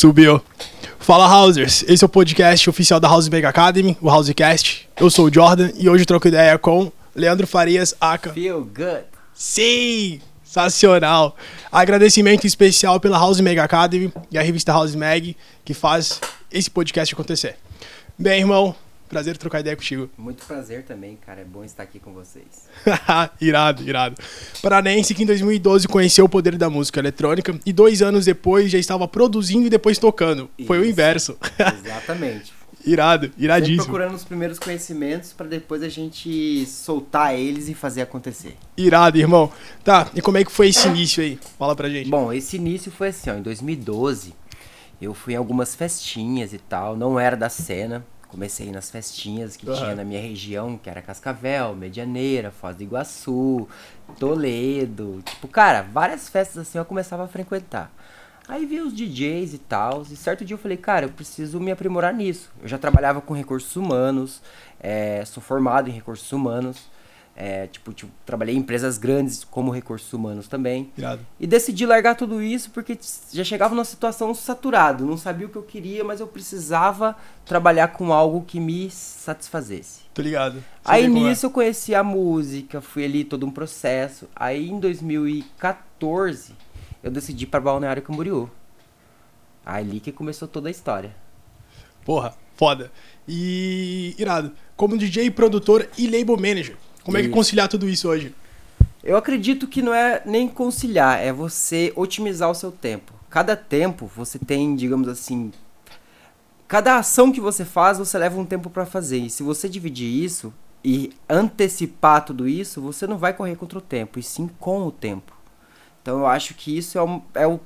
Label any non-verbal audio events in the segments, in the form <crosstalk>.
Subiu. Fala Housers, esse é o podcast oficial da House Mega Academy, o Housecast. Eu sou o Jordan e hoje troco ideia com Leandro Farias, Aka. Feel good. Sim! Sensacional! Agradecimento especial pela House Mega Academy e a revista House Mag que faz esse podcast acontecer. Bem, irmão, prazer trocar ideia contigo. Muito prazer também, cara. É bom estar aqui com vocês. <laughs> irado, irado. Paranense que em 2012 conheceu o poder da música eletrônica e dois anos depois já estava produzindo e depois tocando. Foi o Isso. inverso. <laughs> Exatamente. irado, Sempre iradíssimo. procurando os primeiros conhecimentos pra depois a gente soltar eles e fazer acontecer. Irado, irmão. Tá, e como é que foi esse início aí? Fala pra gente. Bom, esse início foi assim, ó, em 2012, eu fui em algumas festinhas e tal, não era da cena. Comecei nas festinhas que Aham. tinha na minha região, que era Cascavel, Medianeira, Foz do Iguaçu, Toledo. Tipo, cara, várias festas assim eu começava a frequentar. Aí vi os DJs e tal, e certo dia eu falei, cara, eu preciso me aprimorar nisso. Eu já trabalhava com recursos humanos, é, sou formado em recursos humanos, é, tipo, tipo, trabalhei em empresas grandes como recursos humanos também. Irado. E decidi largar tudo isso porque já chegava numa situação saturado, não sabia o que eu queria, mas eu precisava trabalhar com algo que me satisfazesse. Tô ligado. Sei Aí é. nisso eu conheci a música, fui ali todo um processo. Aí em 2014 eu decidi ir para Balneário Camboriú. Ali que começou toda a história. Porra, foda. E irado. Como DJ, produtor e label manager. Como é que conciliar tudo isso hoje? Eu acredito que não é nem conciliar, é você otimizar o seu tempo. Cada tempo você tem, digamos assim, cada ação que você faz, você leva um tempo pra fazer. E se você dividir isso e antecipar tudo isso, você não vai correr contra o tempo, e sim com o tempo. Então eu acho que isso é, um- é o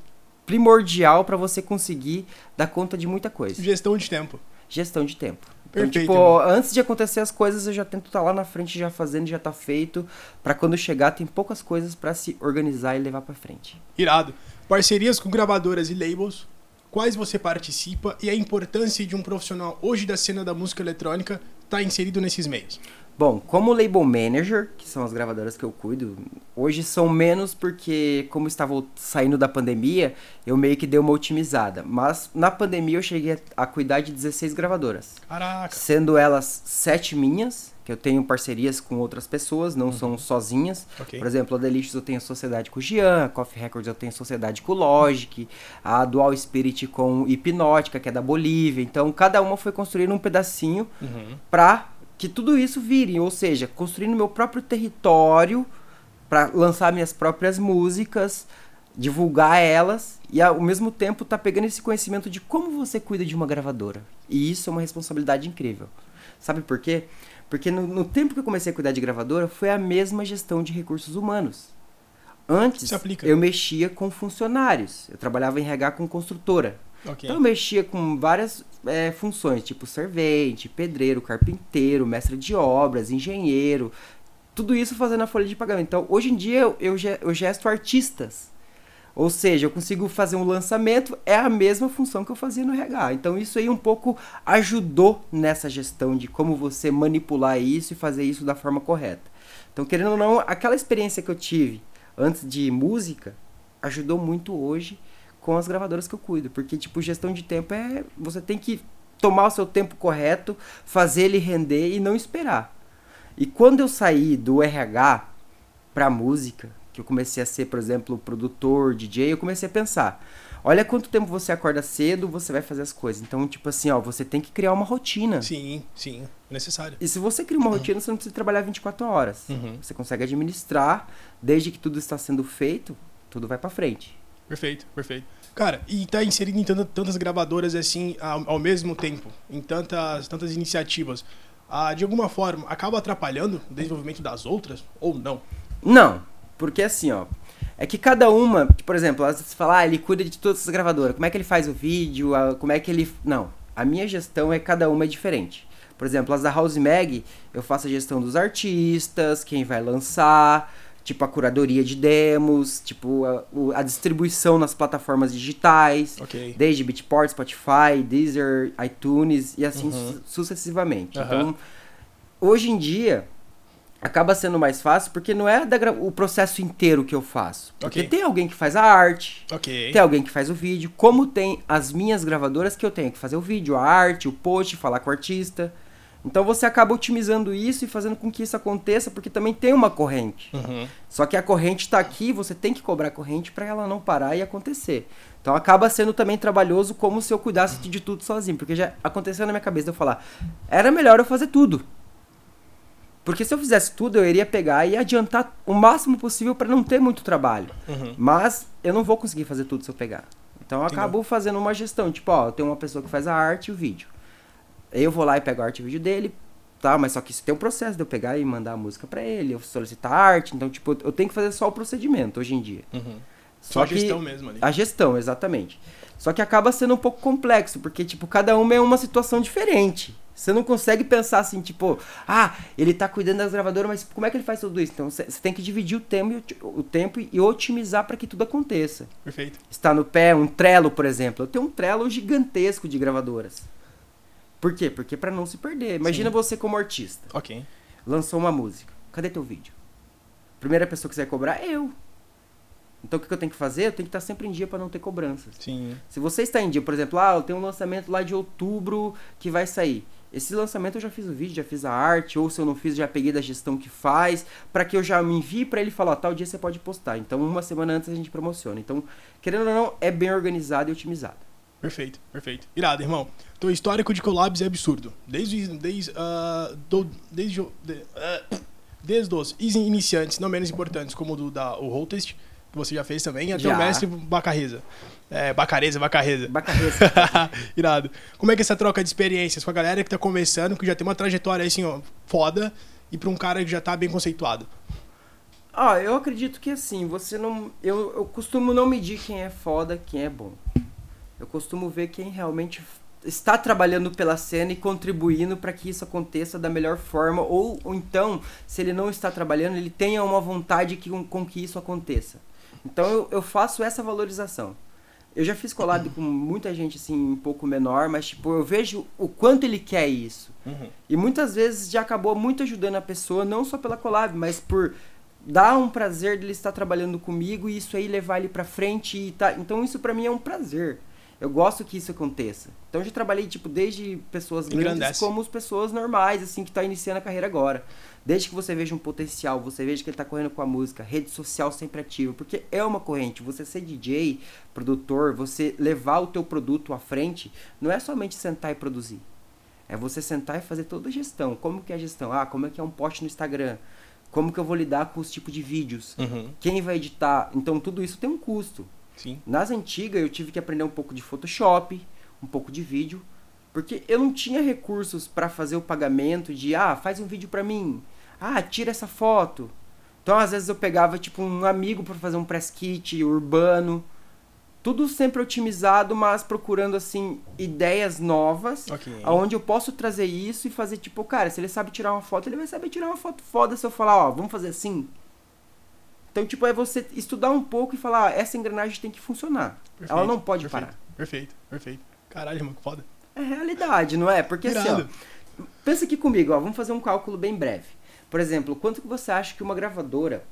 primordial pra você conseguir dar conta de muita coisa. Gestão de tempo. Gestão de tempo. Então, Perfeito, tipo, irmão. antes de acontecer as coisas, eu já tento estar lá na frente, já fazendo, já tá feito. Pra quando chegar, tem poucas coisas pra se organizar e levar pra frente. Irado. Parcerias com gravadoras e labels. Quais você participa e a importância de um profissional hoje da cena da música eletrônica estar inserido nesses meios? Bom, como label manager, que são as gravadoras que eu cuido, hoje são menos porque, como estava saindo da pandemia, eu meio que dei uma otimizada. Mas na pandemia eu cheguei a, cuidar de 16 gravadoras. Caraca. Sendo elas sete minhas, que eu tenho parcerias com outras pessoas, não são sozinhas. Ok. Por exemplo, a Delicious eu tenho sociedade com o Gian, a Coffee Records eu tenho sociedade com o Logic, a Dual Spirit com Hipnótica, que é da Bolívia. Então, cada uma foi construindo um pedacinho Uhum. pra que tudo isso vire, ou seja, construindo meu próprio território pra lançar minhas próprias músicas, divulgar elas e ao mesmo tempo tá pegando esse conhecimento de como você cuida de uma gravadora. E isso é uma responsabilidade incrível. Sabe por quê? Porque no, no tempo que eu comecei a cuidar de gravadora foi a mesma gestão de recursos humanos. Antes, eu mexia com funcionários. Eu trabalhava em RH com construtora. Ok. Então eu mexia com várias é, funções, tipo servente, pedreiro, carpinteiro, mestre de obras, engenheiro. Tudo isso fazendo a folha de pagamento. Então, hoje em dia, eu, eu, eu gesto artistas. Ou seja, eu consigo fazer um lançamento, é a mesma função que eu fazia no RH. Então, isso aí um pouco ajudou nessa gestão de como você manipular isso e fazer isso da forma correta. Então, querendo ou não, aquela experiência que eu tive antes de música ajudou muito hoje com as gravadoras que eu cuido. Porque, tipo, gestão de tempo é. Você tem que tomar o seu tempo correto, fazer ele render e não esperar. E quando eu saí do RH pra música, que eu comecei a ser, por exemplo, produtor, DJ, eu comecei a pensar. Olha quanto tempo você acorda cedo, você vai fazer as coisas. Então, tipo assim, ó, você tem que criar uma rotina. Sim, sim. Necessário. E se você cria uma rotina, você não precisa trabalhar 24 horas. Uhum. Você consegue administrar, desde que tudo está sendo feito, tudo vai pra frente. Perfeito, perfeito. Cara, e tá inserido em tanta- tantas gravadoras assim ao, ao mesmo tempo, em tantas, tantas iniciativas, ah, de alguma forma acaba atrapalhando o desenvolvimento das outras ou não? Não, porque assim, ó. É que cada uma, por exemplo, você fala, ah, ele cuida de todas essas gravadoras. Como é que ele faz o vídeo? a- Como é que ele. Não. A minha gestão é cada uma é diferente. Por exemplo, as da House Mag, eu faço a gestão dos artistas, quem vai lançar, tipo a curadoria de demos, tipo a, a distribuição nas plataformas digitais, Ok. desde Beatport, Spotify, Deezer, iTunes e assim Uhum. su- sucessivamente. Aham. Então, hoje em dia, acaba sendo mais fácil porque não é o processo inteiro que eu faço. Porque Ok. tem alguém que faz a arte, Ok. tem alguém que faz o vídeo, como tem as minhas gravadoras que eu tenho que fazer o vídeo, a arte, o post, falar com o artista. Então você acaba otimizando isso e fazendo com que isso aconteça, porque também tem uma corrente. Uhum. Só que a corrente tá aqui, você tem que cobrar a corrente para ela não parar e acontecer. Então acaba sendo também trabalhoso como se eu cuidasse de tudo sozinho, porque já aconteceu na minha cabeça de eu falar, era melhor eu fazer tudo. Porque se eu fizesse tudo, eu iria pegar e adiantar o máximo possível para não ter muito trabalho. Uhum. Mas eu não vou conseguir fazer tudo se eu pegar. Então eu acabo fazendo uma gestão, tipo, ó, eu tenho uma pessoa que faz a arte e o vídeo. Eu vou lá e pego a arte e o vídeo dele, tá? Mas só que isso tem um processo de eu pegar e mandar a música pra ele, eu solicitar a arte, então tipo, eu tenho que fazer só o procedimento hoje em dia. Uhum. Só a que- gestão mesmo ali. A gestão, exatamente. Só que acaba sendo um pouco complexo, porque, tipo, cada uma é uma situação diferente. Você não consegue pensar assim, tipo, ah, ele tá cuidando das gravadoras, mas como é que ele faz tudo isso? Então você tem que dividir o tempo, e o tempo e otimizar para que tudo aconteça. Perfeito. Está no pé, um Trello, por exemplo. Eu tenho um Trello gigantesco de gravadoras. Por quê? Porque para não se perder. Imagina Sim. você como artista, Ok. lançou uma música. Cadê teu vídeo? Primeira pessoa que você vai cobrar é eu. Então o que eu tenho que fazer? Eu tenho que estar sempre em dia para não ter cobranças. Sim. Se você está em dia, por exemplo, ah, eu tenho um lançamento lá de outubro que vai sair. Esse lançamento eu já fiz o vídeo, já fiz a arte, ou se eu não fiz, já peguei da gestão que faz, para que eu já me envie para ele falar, ó, tal dia você pode postar. Então, uma semana antes a gente promociona. Então, querendo ou não, é bem organizado e otimizado. Perfeito, perfeito. Irado, irmão. Teu histórico de collabs é absurdo. Desde, desde, ah, do, desde, de, ah, desde os iniciantes, não menos importantes, como o do da, o Hottest, que você já fez também, até Já. o mestre Bacarreza. É, Bacareza, Bacareza. Bacarreza. <laughs> Irado. Como é que é essa troca de experiências com a galera que tá começando, que já tem uma trajetória assim, ó, foda, e pra um cara que já tá bem conceituado? Ah, eu acredito que assim, você não. Eu, eu costumo não medir quem é foda, quem é bom. Eu costumo ver quem realmente está trabalhando pela cena e contribuindo para que isso aconteça da melhor forma. Ou, ou então, se ele não está trabalhando, ele tenha uma vontade que, com que isso aconteça. Então eu, eu faço essa valorização. Eu já fiz collab com muita gente assim, um pouco menor, mas tipo, eu vejo o quanto ele quer isso. Uhum. E muitas vezes já acabou muito ajudando a pessoa, não só pela collab, mas por dar um prazer dele estar trabalhando comigo e isso aí levar ele pra frente e tá. Então isso pra mim é um prazer. Eu gosto que isso aconteça. Então eu já trabalhei tipo desde pessoas grandes como as pessoas normais assim que tá iniciando a carreira agora. Desde que você veja um potencial, você veja que ele tá correndo com a música, rede social sempre ativa, porque é uma corrente. Você ser DJ, produtor, você levar o teu produto à frente, não é somente sentar e produzir. É você sentar e fazer toda a gestão. Como que é a gestão? Ah, como é que é um post no Instagram? Como que eu vou lidar com os tipos de vídeos? Uhum. Quem vai editar? Então tudo isso tem um custo. Sim. Nas antigas eu tive que aprender um pouco de Photoshop, um pouco de vídeo, porque eu não tinha recursos para fazer o pagamento de ah, faz um vídeo para mim. Ah, tira essa foto. Então às vezes eu pegava tipo um amigo para fazer um press kit urbano. Tudo sempre otimizado, mas procurando assim ideias novas Ok. Onde eu posso trazer isso e fazer tipo, cara, se ele sabe tirar uma foto, ele vai saber tirar uma foto foda se eu falar, ó, vamos fazer assim. Então, tipo, é você estudar um pouco e falar, ah, essa engrenagem tem que funcionar. Ela Perfeito, não pode perfeito, parar. Perfeito, perfeito. Caralho, irmão, que foda. É realidade, não é? Porque assim, Irado. ó, pensa aqui comigo, ó, vamos fazer um cálculo bem breve. Por exemplo, quanto que você acha que uma gravadora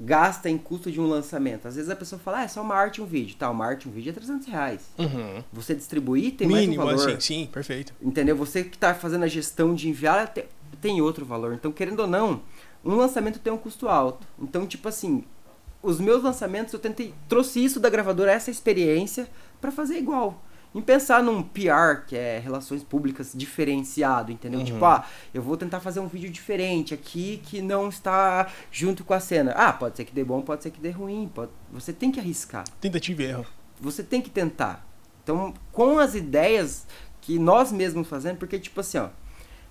gasta em custo de um lançamento? Às vezes a pessoa fala, ah, é só uma arte e um vídeo. Tá, uma arte e um vídeo é 300 reais. Uhum. Você distribuir tem Mínimo, mais um valor. assim, sim, perfeito. Entendeu? Você que está fazendo a gestão de enviar te- tem outro valor. Então, querendo ou não, um lançamento tem um custo alto. Então, tipo assim, os meus lançamentos eu tentei trouxe isso da gravadora, essa experiência para fazer igual. Em pensar num PR, que é relações públicas diferenciado, entendeu? Uhum. Tipo, ah, eu vou tentar fazer um vídeo diferente aqui que não está junto com a cena. Ah, pode ser que dê bom, pode ser que dê ruim, pode... você tem que arriscar Tentativa e erro. você tem que tentar. Então, com as ideias que nós mesmos fazemos, porque tipo assim, ó,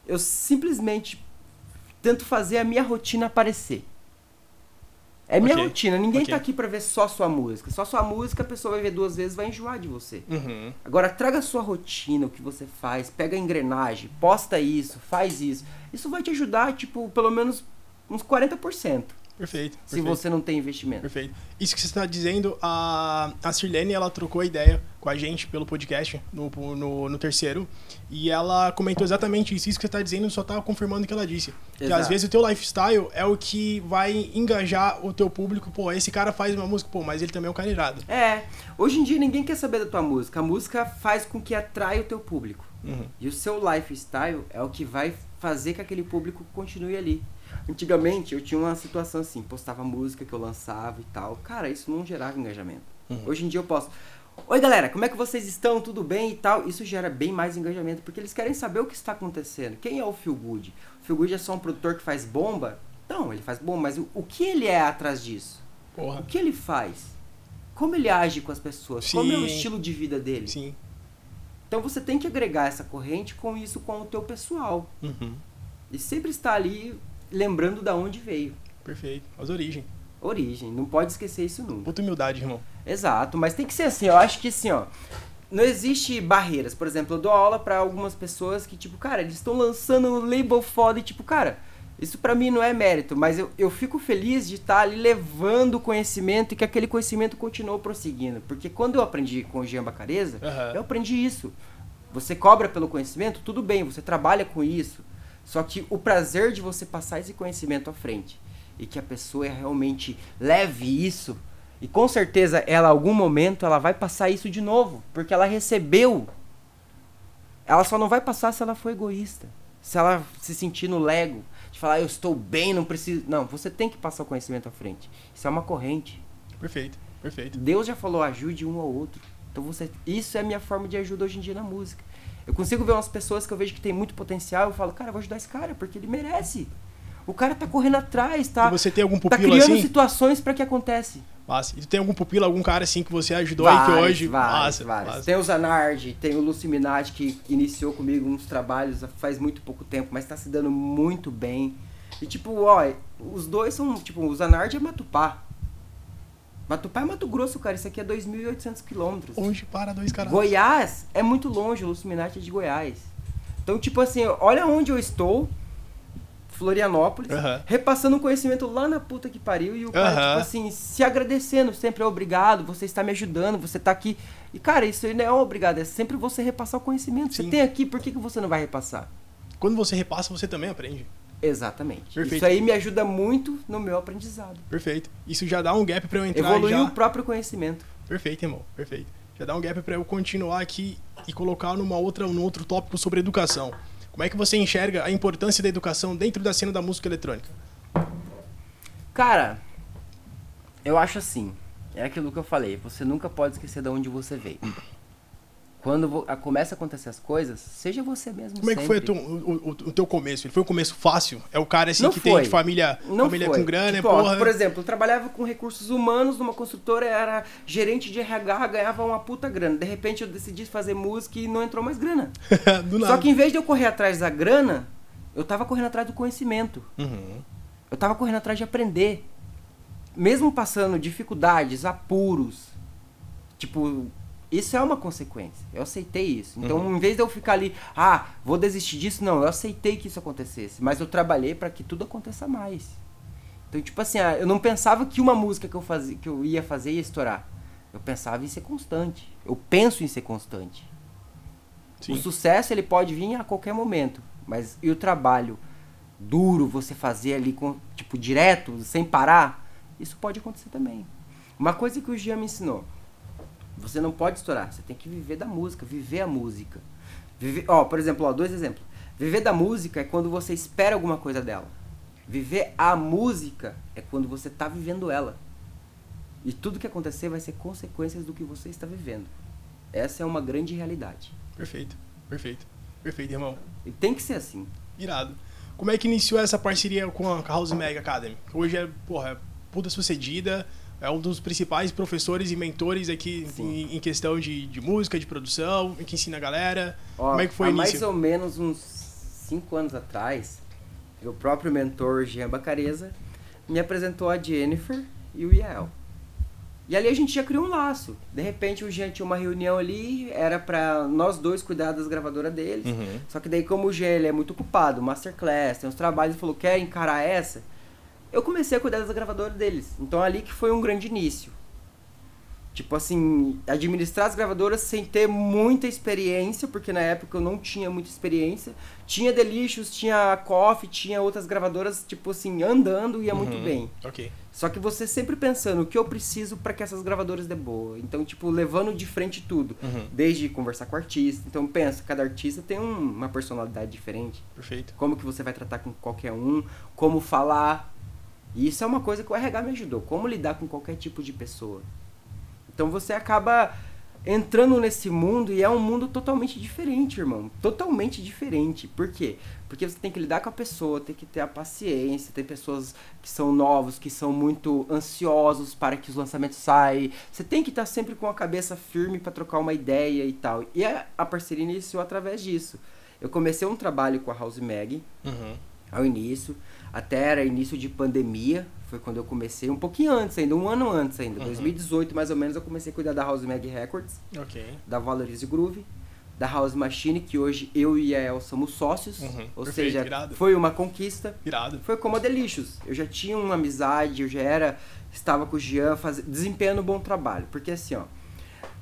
eu simplesmente tento fazer a minha rotina aparecer. É minha Ok, rotina, ninguém ok. tá aqui pra ver só sua música. Só sua música a pessoa vai ver duas vezes, vai enjoar de você. Uhum. Agora traga a sua rotina, o que você faz, pega a engrenagem, posta isso, faz isso. Isso vai te ajudar, tipo, pelo menos uns 40%. Perfeito. Se perfeito. você não tem investimento. Perfeito. Isso que você está dizendo, a, a Sirlene, ela trocou ideia com a gente pelo podcast, no, no, no terceiro, e ela comentou exatamente isso. Isso que você está dizendo só está confirmando o que ela disse. Que Exato. às vezes o teu lifestyle é o que vai engajar o teu público. Pô, esse cara faz uma música, pô, mas ele também é um cara irado. É, hoje em dia ninguém quer saber da tua música. A música faz com que atrai o teu público. Uhum. E o seu lifestyle é o que vai fazer que aquele público continue ali. Antigamente eu tinha uma situação assim, postava música que eu lançava e tal. Cara, isso não gerava engajamento. Uhum. Hoje em dia eu posso. Oi galera, como é que vocês estão? Tudo bem e tal? Isso gera bem mais engajamento, porque eles querem saber o que está acontecendo. Quem é o Feel Good? O Feel Good é só um produtor que faz bomba? Não, ele faz bomba, mas o, o que ele é atrás disso? O Porra. que ele faz? Como ele age com as pessoas? Como é o Sim. estilo de vida dele? Sim. Então você tem que agregar essa corrente com isso com o teu pessoal. Uhum. E sempre estar ali lembrando da onde veio. Perfeito. As origens. Origem, não pode esquecer isso nunca. Puta humildade, irmão. Exato, mas tem que ser assim, eu acho que assim, ó, não existe barreiras. Por exemplo, eu dou aula pra algumas pessoas que tipo, cara, eles estão lançando um label foda e tipo, cara, isso pra mim não é mérito, mas eu, eu fico feliz de estar ali levando o conhecimento e que aquele conhecimento continuou prosseguindo. Porque quando eu aprendi com o Jean Bacareza, Aham. eu aprendi isso. Você cobra pelo conhecimento, tudo bem, você trabalha com isso. Só que o prazer de você passar esse conhecimento à frente e que a pessoa realmente leve isso e com certeza ela, em algum momento, ela vai passar isso de novo, porque ela recebeu. Ela só não vai passar se ela for egoísta. Se ela se sentir no lego, de falar, eu estou bem, não preciso. Não, você tem que passar o conhecimento à frente. Isso é uma corrente. Perfeito. Perfeito. Deus já falou, ajude um ao outro. Então você. Isso é a minha forma de ajuda hoje em dia na música. Eu consigo ver umas pessoas que eu vejo que tem muito potencial, eu falo, cara, eu vou ajudar esse cara, porque ele merece. O cara tá correndo atrás, tá? E você tem algum tá pupilo criando assim? situações para que acontece. Massa. E tu tem algum pupilo, algum cara assim que você ajudou e que hoje. vários, massa, vários. massa. Tem o Zanardi, tem o Lucy Minaj, que iniciou comigo uns trabalhos faz muito pouco tempo, mas tá se dando muito bem. E tipo, ó, os dois são, tipo, o Zanardi é Matupá. Matupá é Mato Grosso, cara, isso aqui é 2.800 quilômetros. Onde para dois caras? Goiás é muito longe, o Lucy Minaj é de Goiás. Então, tipo assim, olha onde eu estou, Florianópolis, Aham. repassando um conhecimento lá na puta que pariu e o cara, Aham. tipo assim, se agradecendo sempre, obrigado, você está me ajudando, você está aqui. E, cara, isso aí não é um obrigado, é sempre você repassar o conhecimento. Você Sim. tem aqui, por que, que você não vai repassar? Quando você repassa, você também aprende. Exatamente. Perfeito. Isso aí me ajuda muito no meu aprendizado. Perfeito. Isso já dá um gap pra eu entrar Evoluir já. o próprio conhecimento. Perfeito, irmão. Perfeito. Já dá um gap pra eu continuar aqui e colocar numa outra, num outro tópico sobre educação. Como é que você enxerga a importância da educação dentro da cena da música eletrônica? Cara, eu acho assim. É aquilo que eu falei. Você nunca pode esquecer de onde você veio. Quando a- começa a acontecer as coisas, seja você mesmo Como é que foi o, teu- o- o- teu começo? Ele foi um começo fácil? É o cara assim Não que foi. tem de família, Não família foi. com grana, Tipo, é ó, porra. Por exemplo, eu trabalhava com recursos humanos numa construtora, era gerente de RH, ganhava uma puta grana. De repente eu decidi fazer música e não entrou mais grana. <laughs> Do Só nada. que em vez de eu correr atrás da grana, eu tava correndo atrás do conhecimento. Uhum. Eu tava correndo atrás de aprender. Mesmo passando dificuldades, apuros. Tipo, isso é uma consequência. Eu aceitei isso. Então, Uhum. em vez de eu ficar ali, ah, vou desistir disso, não, eu aceitei que isso acontecesse. Mas eu trabalhei para que tudo aconteça mais. Então, tipo assim, ah, eu não pensava que uma música que eu, fazia, que eu ia fazer ia estourar. Eu pensava em ser constante. Eu penso em ser constante. Sim. O sucesso ele pode vir a qualquer momento, mas e o trabalho duro você fazer ali com tipo direto, sem parar, isso pode acontecer também. Uma coisa que o Jean me ensinou, você não pode estourar, você tem que viver da música, viver a música. Viver, ó, por exemplo, ó, dois exemplos. Viver da música é quando você espera alguma coisa dela. Viver a música é quando você está vivendo ela. E tudo que acontecer vai ser consequências do que você está vivendo. Essa é uma grande realidade. Perfeito, perfeito. Perfeito, irmão. E tem que ser assim. Irado. Como é que iniciou essa parceria com a House Mega Academy? Hoje é, porra, é puta sucedida, é um dos principais professores e mentores aqui em, em questão de, de música, de produção, que ensina a galera. Ó, Como é que foi há início? mais ou menos uns cinco anos atrás, o próprio mentor Jean Bacareza me apresentou a Jennifer e o Yael. E ali a gente já criou um laço. De repente o Jean tinha uma reunião ali, era pra nós dois cuidar das gravadoras deles. Uhum. Só que daí como o Jean ele é muito ocupado, masterclass, tem uns trabalhos, ele falou, quer encarar essa? Eu comecei a cuidar das gravadoras deles. Então ali que foi um grande início. Tipo assim, administrar as gravadoras sem ter muita experiência, porque na época eu não tinha muita experiência. Tinha Delicious, tinha Coffee, tinha outras gravadoras, tipo assim, andando ia muito Uhum. bem. Ok. Só que você sempre pensando o que eu preciso para que essas gravadoras dê boa. Então, tipo, levando de frente tudo. Uhum. Desde conversar com o artista. Então, pensa, cada artista tem um- uma personalidade diferente. Perfeito. Como que você vai tratar com qualquer um, como falar. E isso é uma coisa que o RH me ajudou. Como lidar com qualquer tipo de pessoa. Então você acaba entrando nesse mundo e é um mundo totalmente diferente, irmão. Totalmente diferente. Por quê? Porque você tem que lidar com a pessoa, tem que ter a paciência. Tem pessoas que são novos, que são muito ansiosos para que os lançamentos saiam. Você tem que estar sempre com a cabeça firme para trocar uma ideia e tal. E a, parceria iniciou através disso. Eu comecei um trabalho com a House Mag Uhum. ao início, até era início de pandemia, foi quando eu comecei, um pouquinho antes ainda, um ano antes ainda, Uhum. 2018 mais ou menos, eu comecei a cuidar da House Mag Records, Ok. da Valorize Groove, da House Machine, que hoje eu e a El somos sócios, Uhum. ou Perfeito, seja, irado. foi uma conquista. Irado. Foi como a Delicious. Eu já tinha uma amizade, eu já era, estava com o Jean, faz, desempenhando um bom trabalho. Porque assim, ó,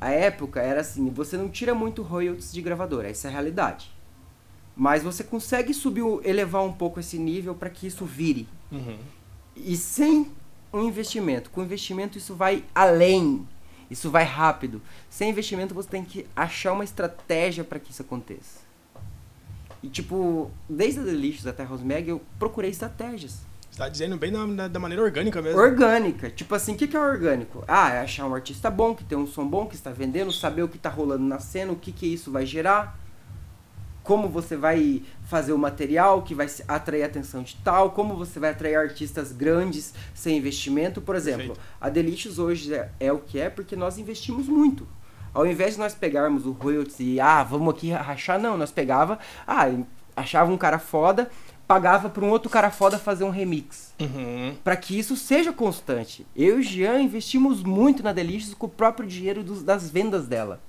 a época era assim, você não tira muito royalties de gravadora, essa é a realidade. Mas você consegue subir, elevar um pouco esse nível para que isso vire. Uhum. E sem um investimento, com investimento isso vai além. Isso vai rápido. Sem investimento você tem que achar uma estratégia para que isso aconteça. E tipo, desde a Delicious até a Rosmeg, eu procurei estratégias. Você tá dizendo bem da, da- da maneira orgânica mesmo. Orgânica. Tipo assim, o que, que é orgânico? Ah, é achar um artista bom, que tem um som bom, que está vendendo, saber o que está rolando na cena, o que, que isso vai gerar. Como você vai fazer o material que vai atrair a atenção de tal, como você vai atrair artistas grandes sem investimento. Por exemplo, Perfeito. a Delicious hoje é, é o que é porque nós investimos muito. Ao invés de nós pegarmos o royalties e, ah, vamos aqui rachar, não, nós pegava, ah, achava um cara foda, pagava para um outro cara foda fazer um remix Uhum. para que isso seja constante. Eu e o Jean investimos muito na Delicious com o próprio dinheiro dos- das vendas dela.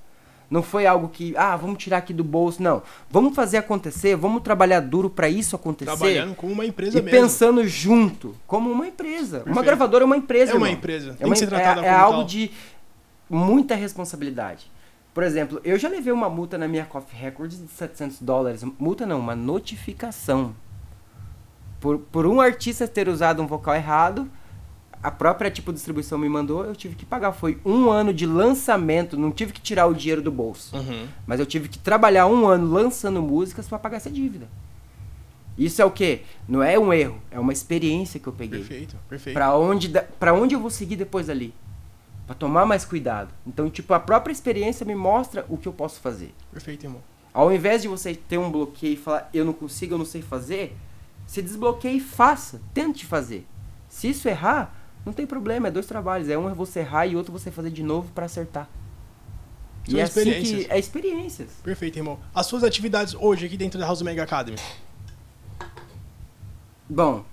Não foi algo que, ah, vamos tirar aqui do bolso, não. Vamos fazer acontecer, vamos trabalhar duro para isso acontecer. Trabalhando como uma empresa e mesmo. pensando junto, como uma empresa. Uma Perfeito. gravadora é uma empresa, É uma irmão. empresa. É, Tem uma, que ser é, é como algo de muita responsabilidade. Por exemplo, eu já levei uma multa na minha Coffee Records de 700 dólares. Multa não, uma notificação. Por, por um artista ter usado um vocal errado, a própria tipo distribuição me mandou, eu tive que pagar. Foi um ano de lançamento, não tive que tirar o dinheiro do bolso. Uhum. Mas eu tive que trabalhar um ano lançando músicas para pagar essa dívida. Isso é o quê? Não é um erro, é uma experiência que eu peguei. Perfeito, perfeito. Pra onde, pra onde eu vou seguir depois dali? Pra tomar mais cuidado. Então, tipo, a própria experiência me mostra o que eu posso fazer. Perfeito, irmão. Ao invés de você ter um bloqueio e falar, eu não consigo, eu não sei fazer, se desbloqueie e faça. Tente fazer. Se isso errar, não tem problema, é dois trabalhos. É um é você errar e outro você fazer de novo pra acertar. São e é assim experiências. que é experiências. Perfeito, irmão. As suas atividades hoje aqui dentro da House Mega Academy. Bom,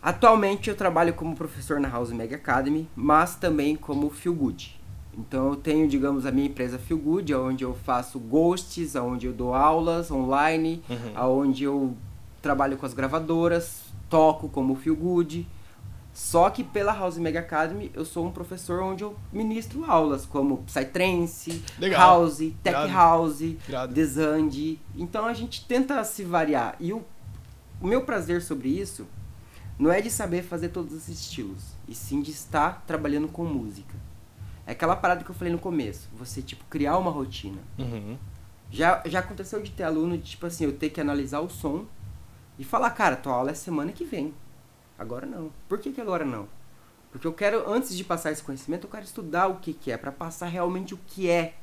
atualmente eu trabalho como professor na House Mega Academy, mas também como Feel Good. Então eu tenho, digamos, a minha empresa Feel Good, onde eu faço ghosts, onde eu dou aulas online, Uhum. onde eu trabalho com as gravadoras, toco como Feel Good. Só que pela House Mega Academy eu sou um professor onde eu ministro aulas como Psytrance, Legal. House, Tech Irado. House, Irado. Desande. Então a gente tenta se variar. E o, o meu prazer sobre isso não é de saber fazer todos os estilos, e sim de estar trabalhando com música. É aquela parada que eu falei no começo, você tipo criar uma rotina. Uhum. Já, já aconteceu de ter aluno de tipo assim, eu ter que analisar o som e falar, cara, tua aula é semana que vem. Agora não. Por que, que agora não? Porque eu quero, antes de passar esse conhecimento, eu quero estudar o que, que é, pra passar realmente o que é.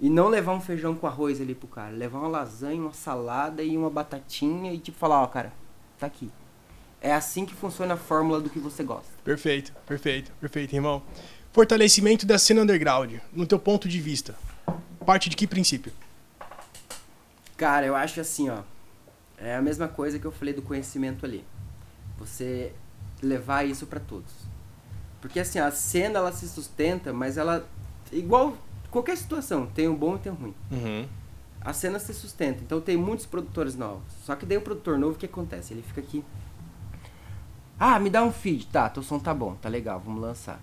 E não levar um feijão com arroz ali pro cara. Levar uma lasanha, uma salada e uma batatinha e tipo falar, ó, cara, tá aqui. É assim que funciona a fórmula do que você gosta. Perfeito, perfeito, perfeito, irmão. Fortalecimento da cena underground, no teu ponto de vista. Parte de que princípio? Cara, eu acho assim, ó. É a mesma coisa que eu falei do conhecimento ali. Você levar isso pra todos. Porque assim, a cena ela se sustenta, mas ela igual qualquer situação, tem um bom e tem um ruim. Uhum. A cena se sustenta. Então tem muitos produtores novos. Só que daí o produtor novo o que acontece? Ele fica aqui Ah, me dá um feed. Tá, teu som tá bom, tá legal, vamos lançar.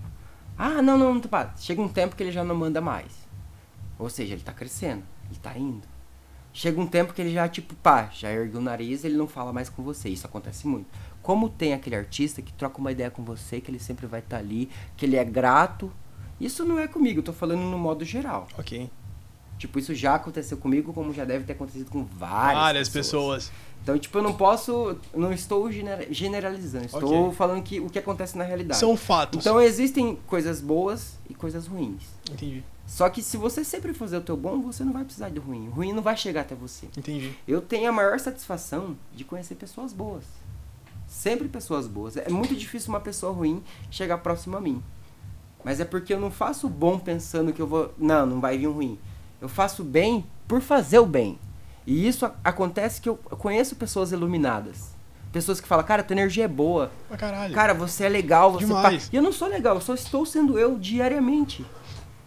Ah, não, não, não tá. Chega um tempo que ele já não manda mais. Ou seja, ele tá crescendo, ele tá indo. Chega um tempo que ele já, tipo, pá, já ergueu o nariz ele não fala mais com você. Isso acontece muito. Como tem aquele artista que troca uma ideia com você, que ele sempre vai estar tá ali, que ele é grato. Isso não é comigo, eu tô falando no modo geral. Ok. Tipo, isso já aconteceu comigo, como já deve ter acontecido com várias, várias pessoas. pessoas. Então, tipo, eu não posso. Não estou generalizando. Estou okay. falando que o que acontece na realidade. São fatos. Então existem coisas boas e coisas ruins. Entendi. Só que se você sempre fazer o teu bom, você não vai precisar de ruim. O ruim não vai chegar até você. Entendi. Eu tenho a maior satisfação de conhecer pessoas boas. Sempre pessoas boas. É muito difícil uma pessoa ruim chegar próximo a mim. Mas é porque eu não faço bom pensando que eu vou. Não, não vai vir um ruim. Eu faço bem por fazer o bem. E isso acontece que eu conheço pessoas iluminadas. Pessoas que falam, cara, tua energia é boa. Pra caralho. Cara, você é legal, você Demais. E eu não sou legal, eu só estou sendo eu diariamente.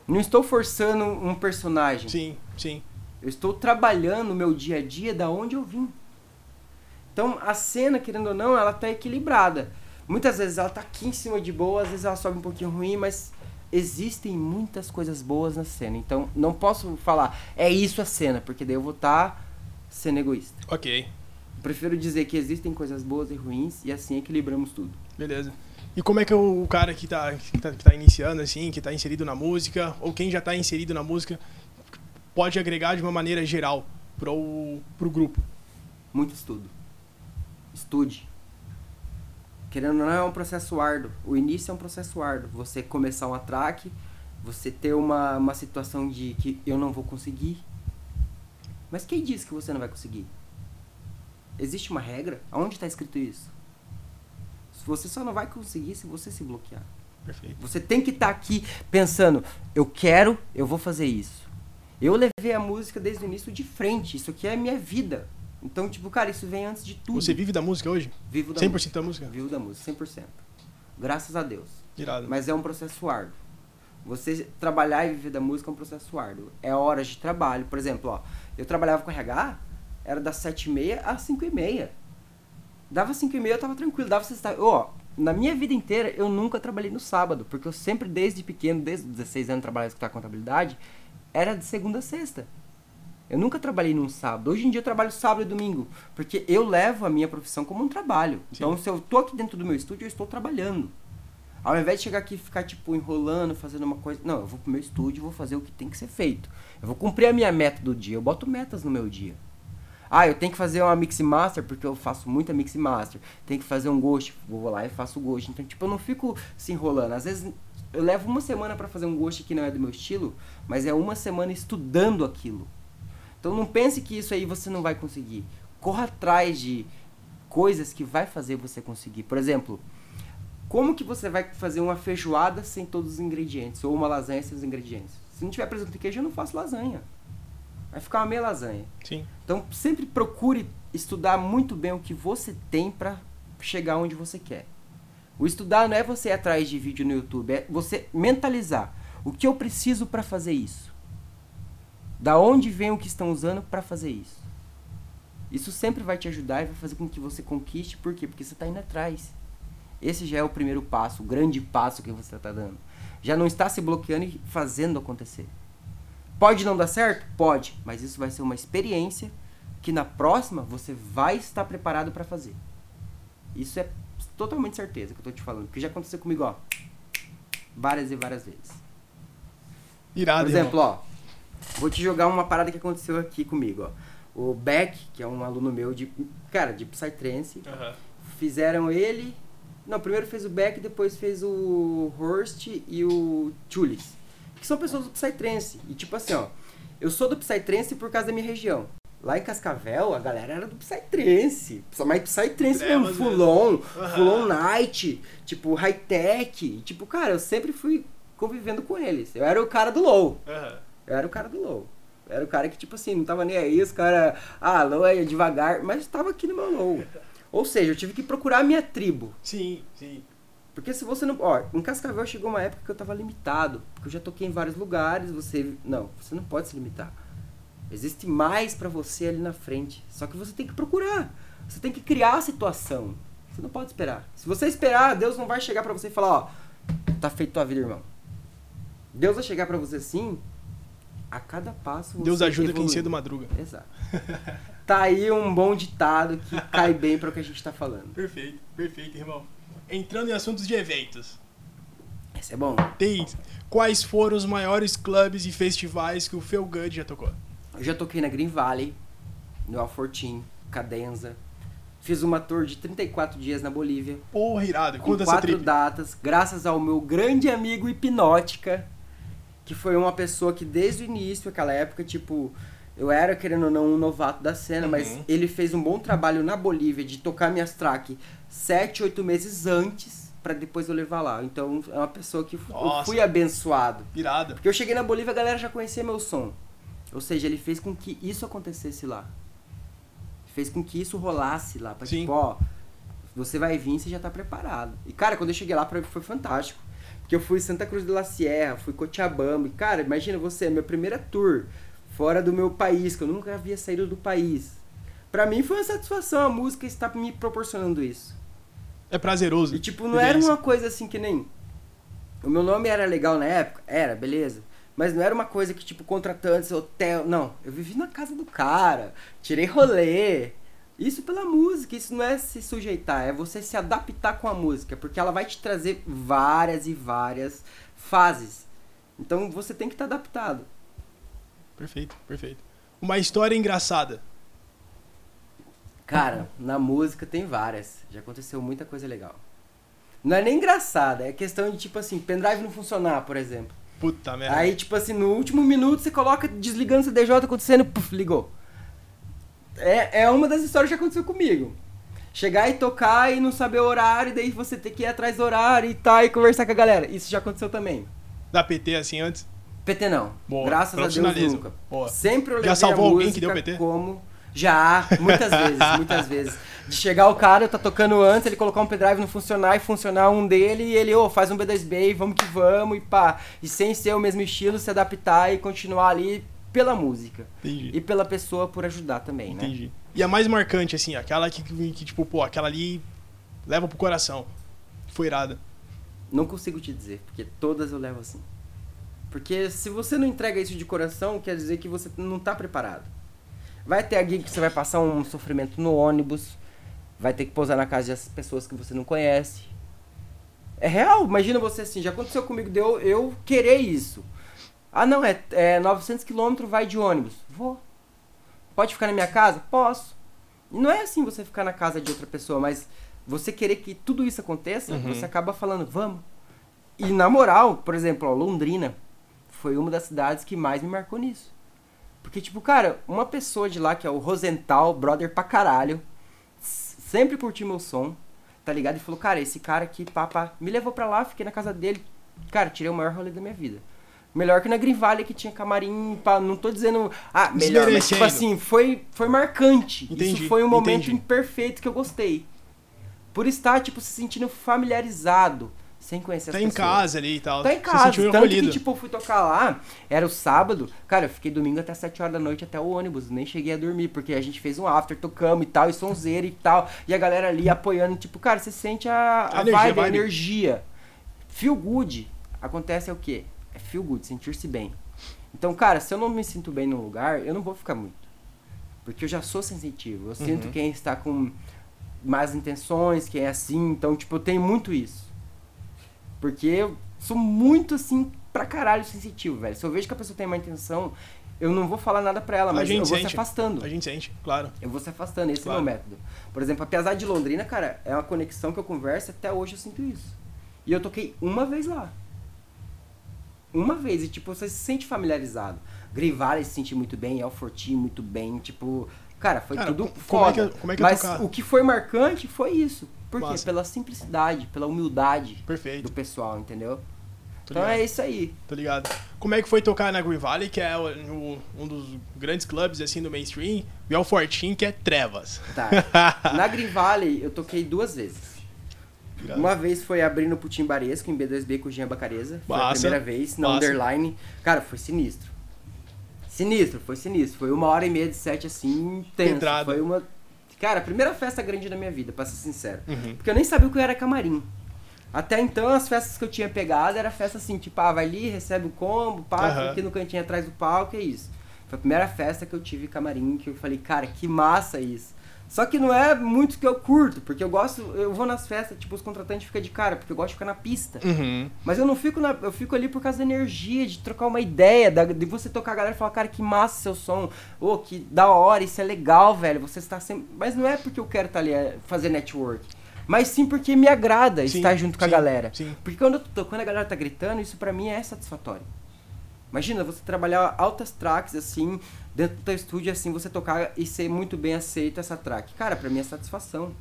Não estou forçando um personagem. Sim, sim. Eu estou trabalhando o meu dia a dia da onde eu vim. Então a cena, querendo ou não, ela tá equilibrada. Muitas vezes ela tá aqui em cima de boa, às vezes ela sobe um pouquinho ruim, mas existem muitas coisas boas na cena. Então, não posso falar, é isso a cena, porque daí eu vou estar tá sendo egoísta. Ok. Prefiro dizer que existem coisas boas e ruins e assim equilibramos tudo. Beleza. E como é que o cara que está que tá, que tá iniciando, assim, que está inserido na música, ou quem já está inserido na música, pode agregar de uma maneira geral pro, pro grupo? Muito estudo. Estude querendo ou não, é um processo árduo. O início é um processo árduo. Você começar um atraque, você ter uma, uma situação de que eu não vou conseguir. Mas quem disse que você não vai conseguir? Existe uma regra? Aonde está escrito isso? Você só não vai conseguir se você se bloquear. Perfeito. Você tem que estar tá aqui pensando, eu quero, eu vou fazer isso. Eu levei a música desde o início de frente. Isso aqui é a minha vida. Então, tipo, cara, isso vem antes de tudo. Você vive da música hoje? Vivo da 100% música. da música? Vivo da música, 100%. Graças a Deus. Irado. Mas é um processo árduo. Você trabalhar e viver da música é um processo árduo. É horas de trabalho. Por exemplo, ó, eu trabalhava com RH, era das 7h30 às 5h30. Dava 5h30, eu tava tranquilo. Dava sexta Ó, na minha vida inteira, eu nunca trabalhei no sábado. Porque eu sempre, desde pequeno, desde 16 anos, trabalhava com contabilidade. Era de segunda a sexta. Eu nunca trabalhei num sábado. Hoje em dia eu trabalho sábado e domingo, porque eu levo a minha profissão como um trabalho. Sim. Então, se eu tô aqui dentro do meu estúdio, eu estou trabalhando. Ao invés de chegar aqui e ficar, tipo, enrolando, fazendo uma coisa... Não, eu vou pro meu estúdio e vou fazer o que tem que ser feito. Eu vou cumprir a minha meta do dia. Eu boto metas no meu dia. Ah, eu tenho que fazer uma mix master, porque eu faço muita mix master. Tem que fazer um ghost, vou lá e faço o ghost. Então, tipo, eu não fico se enrolando. Às vezes eu levo uma semana para fazer um ghost que não é do meu estilo, mas é uma semana estudando aquilo. Então não pense que isso aí você não vai conseguir. Corra atrás de coisas que vai fazer você conseguir. Por exemplo, como que você vai fazer uma feijoada sem todos os ingredientes? Ou uma lasanha sem os ingredientes? Se não tiver presunto e queijo, eu não faço lasanha. Vai ficar uma meia lasanha. Sim. Então sempre procure estudar muito bem o que você tem para chegar onde você quer. O estudar não é você ir atrás de vídeo no YouTube, é você mentalizar o que eu preciso para fazer isso. Da onde vem o que estão usando para fazer isso? Isso sempre vai te ajudar e vai fazer com que você conquiste. Por quê? Porque você está indo atrás. Esse já é o primeiro passo, o grande passo que você está dando. Já não está se bloqueando e fazendo acontecer. Pode não dar certo? Pode. Mas isso vai ser uma experiência que na próxima você vai estar preparado para fazer. Isso é totalmente certeza que eu estou te falando. Porque já aconteceu comigo, ó. Várias e várias vezes. Irado, Por exemplo, irmão. ó. Vou te jogar uma parada que aconteceu aqui comigo, ó. O Beck, que é um aluno meu de. Cara, de Psytrance. Uhum. Fizeram ele. Não, primeiro fez o Beck, depois fez o Horst e o Chulis. Que são pessoas do Psytrance. E tipo assim, ó. Eu sou do Psytrance por causa da minha região. Lá em Cascavel, a galera era do Psytrance. Mas Psytrance mesmo, né? Fulon, uhum. Fulon Night, tipo, high-tech. Tipo, cara, eu sempre fui convivendo com eles. Eu era o cara do low. Uhum. Eu era o cara do low. Eu era o cara que, tipo assim, não tava nem aí, os caras, ah, low é devagar, mas estava aqui no meu low. Ou seja, eu tive que procurar a minha tribo. Sim, sim. Porque se você não. Ó, em Cascavel chegou uma época que eu tava limitado. Porque eu já toquei em vários lugares, você. Não, você não pode se limitar. Existe mais para você ali na frente. Só que você tem que procurar. Você tem que criar a situação. Você não pode esperar. Se você esperar, Deus não vai chegar pra você e falar, ó, tá feito tua vida, irmão. Deus vai chegar pra você assim, a cada passo você Deus ajuda quem evolui. cedo madruga. Exato. <laughs> tá aí um bom ditado que cai bem para o que a gente tá falando. Perfeito, perfeito, irmão. Entrando em assuntos de eventos. Esse é bom. Tem quais foram os maiores clubes e festivais que o Feel Good já tocou? Eu já toquei na Green Valley, no Alfortim, Cadenza. Fiz uma tour de 34 dias na Bolívia. Porra, irado. Com Conta quatro datas, graças ao meu grande amigo Hipnótica, que foi uma pessoa que desde o início, aquela época, tipo, eu era, querendo ou não, um novato da cena, Uhum. mas ele fez um bom trabalho na Bolívia de tocar minhas track sete, oito meses antes, pra depois eu levar lá. Então, é uma pessoa que eu Nossa. fui abençoado. Irado. Porque eu cheguei na Bolívia, a galera já conhecia meu som. Ou seja, ele fez com que isso acontecesse lá. Fez com que isso rolasse lá. Pra Sim. tipo, ó, você vai vir, você já tá preparado. E, cara, quando eu cheguei lá, pra mim foi fantástico. Porque eu fui Santa Cruz de la Sierra, fui Cochabamba. E, cara, imagina você, minha primeira tour fora do meu país, que eu nunca havia saído do país. Pra mim foi uma satisfação, a música está me proporcionando isso. É prazeroso. E tipo, não era uma coisa assim que nem. O meu nome era legal na época? Era, beleza. Mas não era uma coisa que, tipo, contratantes, hotel. Não. Eu vivi na casa do cara. Tirei rolê. Isso pela música. Isso não é se sujeitar. É você se adaptar com a música. Porque ela vai te trazer várias e várias fases. Então você tem que estar adaptado. Perfeito, perfeito. Uma história engraçada. Cara, na música tem várias. Já aconteceu muita coisa legal. Não é nem engraçada. É questão de, tipo assim, pendrive não funcionar, por exemplo. Puta merda. Aí, tipo assim, no último minuto você coloca desligando o CDJ acontecendo, puf, ligou. É, é uma das histórias que aconteceu comigo. Chegar e tocar e não saber o horário, e daí você ter que ir atrás do horário e tal, e conversar com a galera. Isso já aconteceu também. Da PT assim antes? PT não. Boa, Graças a Deus nunca. Boa. Sempre eu Já levei salvou a alguém que deu PT? como... Já, muitas vezes, <laughs> muitas vezes. De chegar o cara, eu tá tocando antes, ele colocar um pendrive não funcionar e funcionar um dele, e ele, ô, faz um B2B, vamos que vamos, e pá. E sem ser o mesmo estilo, se adaptar e continuar ali pela música. Entendi. E pela pessoa por ajudar também, né? Entendi. E a mais marcante, assim, aquela que, que, tipo, pô, aquela ali leva pro coração. Foi irada. Não consigo te dizer, porque todas eu levo assim. Porque se você não entrega isso de coração, quer dizer que você não tá preparado. Vai ter a gig que você vai passar um sofrimento no ônibus, vai ter que pousar na casa de pessoas que você não conhece. É real, imagina você assim, já aconteceu comigo de eu, eu querer isso. Ah não, é, é 900 km, vai de ônibus. Vou. Pode ficar na minha casa? Posso. E não é assim você ficar na casa de outra pessoa, mas você querer que tudo isso aconteça, Uhum. você acaba falando, vamos. E na moral, por exemplo, ó, Londrina foi uma das cidades que mais me marcou nisso. Porque, tipo, cara, uma pessoa de lá, que é o Rosenthal, brother pra caralho, sempre curtiu meu som, tá ligado? E falou, cara, esse cara aqui, papá, me levou pra lá, fiquei na casa dele. Cara, tirei o maior rolê da minha vida. Melhor que na Valley, que tinha camarim, pá, não tô dizendo, ah, melhor, mas tipo assim, foi, foi marcante. Entendi, Isso foi um momento entendi. perfeito que eu gostei. Por estar, tipo, se sentindo familiarizado, sem conhecer Tá as em pessoas. casa ali e tal. Tá em casa, sentiu tanto que, tipo, eu fui tocar lá, era o sábado, cara, eu fiquei domingo até 7 horas da noite, até o ônibus, nem cheguei a dormir, porque a gente fez um after, tocamos e tal, e sonzeira e tal, e a galera ali apoiando, tipo, cara, você sente a, a, A energia, vibe, a energia. Feel good, acontece é o quê? É feel good, sentir-se bem. Então, cara, se eu não me sinto bem num lugar, eu não vou ficar muito. Porque eu já sou sensitivo, eu sinto Uhum. quem está com más intenções, quem é assim, então, tipo, eu tenho muito isso. Porque eu sou muito assim pra caralho sensitivo, velho. Se eu vejo que a pessoa tem má intenção, eu não vou falar nada pra ela, mas eu vou sente. se afastando. A gente sente, claro. Eu vou se afastando, esse Claro. é o meu método. Por exemplo, a Piazada de Londrina, cara, é uma conexão que eu converso até hoje eu sinto isso. E eu toquei uma vez lá. Uma vez, e tipo, você se sente familiarizado. Green Valley se sente muito bem, Elfortin muito bem, tipo... Cara, foi Cara, tudo como é que foda. é- é que é Mas o que foi marcante foi isso. Por quê? Pela simplicidade, pela humildade Perfeito. do pessoal, entendeu? Tô então ligado. é isso aí. Tô ligado. Como é que foi tocar na Green Valley, que é o- um dos grandes clubes assim do mainstream, e o Fortin, que é trevas. Tá. <laughs> Na Green Valley eu toquei duas vezes. Irado. Uma vez foi abrindo pro Tim Baresco em B2B com o Jean Bacareza. Foi a primeira vez, na Massa. Underline. Cara, foi sinistro. Sinistro, foi sinistro. Foi uma hora e meia de set assim, tenso. Pedrada. Foi uma. Cara, a primeira festa grande da minha vida, pra ser sincero. Uhum. Porque eu nem sabia o que era camarim. Até então, as festas que eu tinha pegado era festa assim, tipo, ah, vai ali, recebe o combo, pá, fica aqui no cantinho atrás do palco, é isso. Foi a primeira festa que eu tive camarim, que eu falei, cara, que massa isso. Só que não é muito que eu curto, porque eu gosto, eu vou nas festas, tipo, os contratantes ficam de cara, porque eu gosto de ficar na pista. Uhum. Mas eu não fico na, eu fico ali por causa da energia, de trocar uma ideia, da- de você tocar a galera e falar, cara, que massa seu som, ô, que da hora, isso é legal, velho, você está sempre... Mas não é porque eu quero estar ali é, fazer network, mas sim porque me agrada Sim, estar junto com a sim, galera. sim. Porque quando eu tô tocando, a galera tá gritando, isso pra mim é satisfatório. Imagina você trabalhar altas tracks assim, dentro do teu estúdio, assim, você tocar e ser muito bem aceito essa track. Cara, pra mim é satisfação.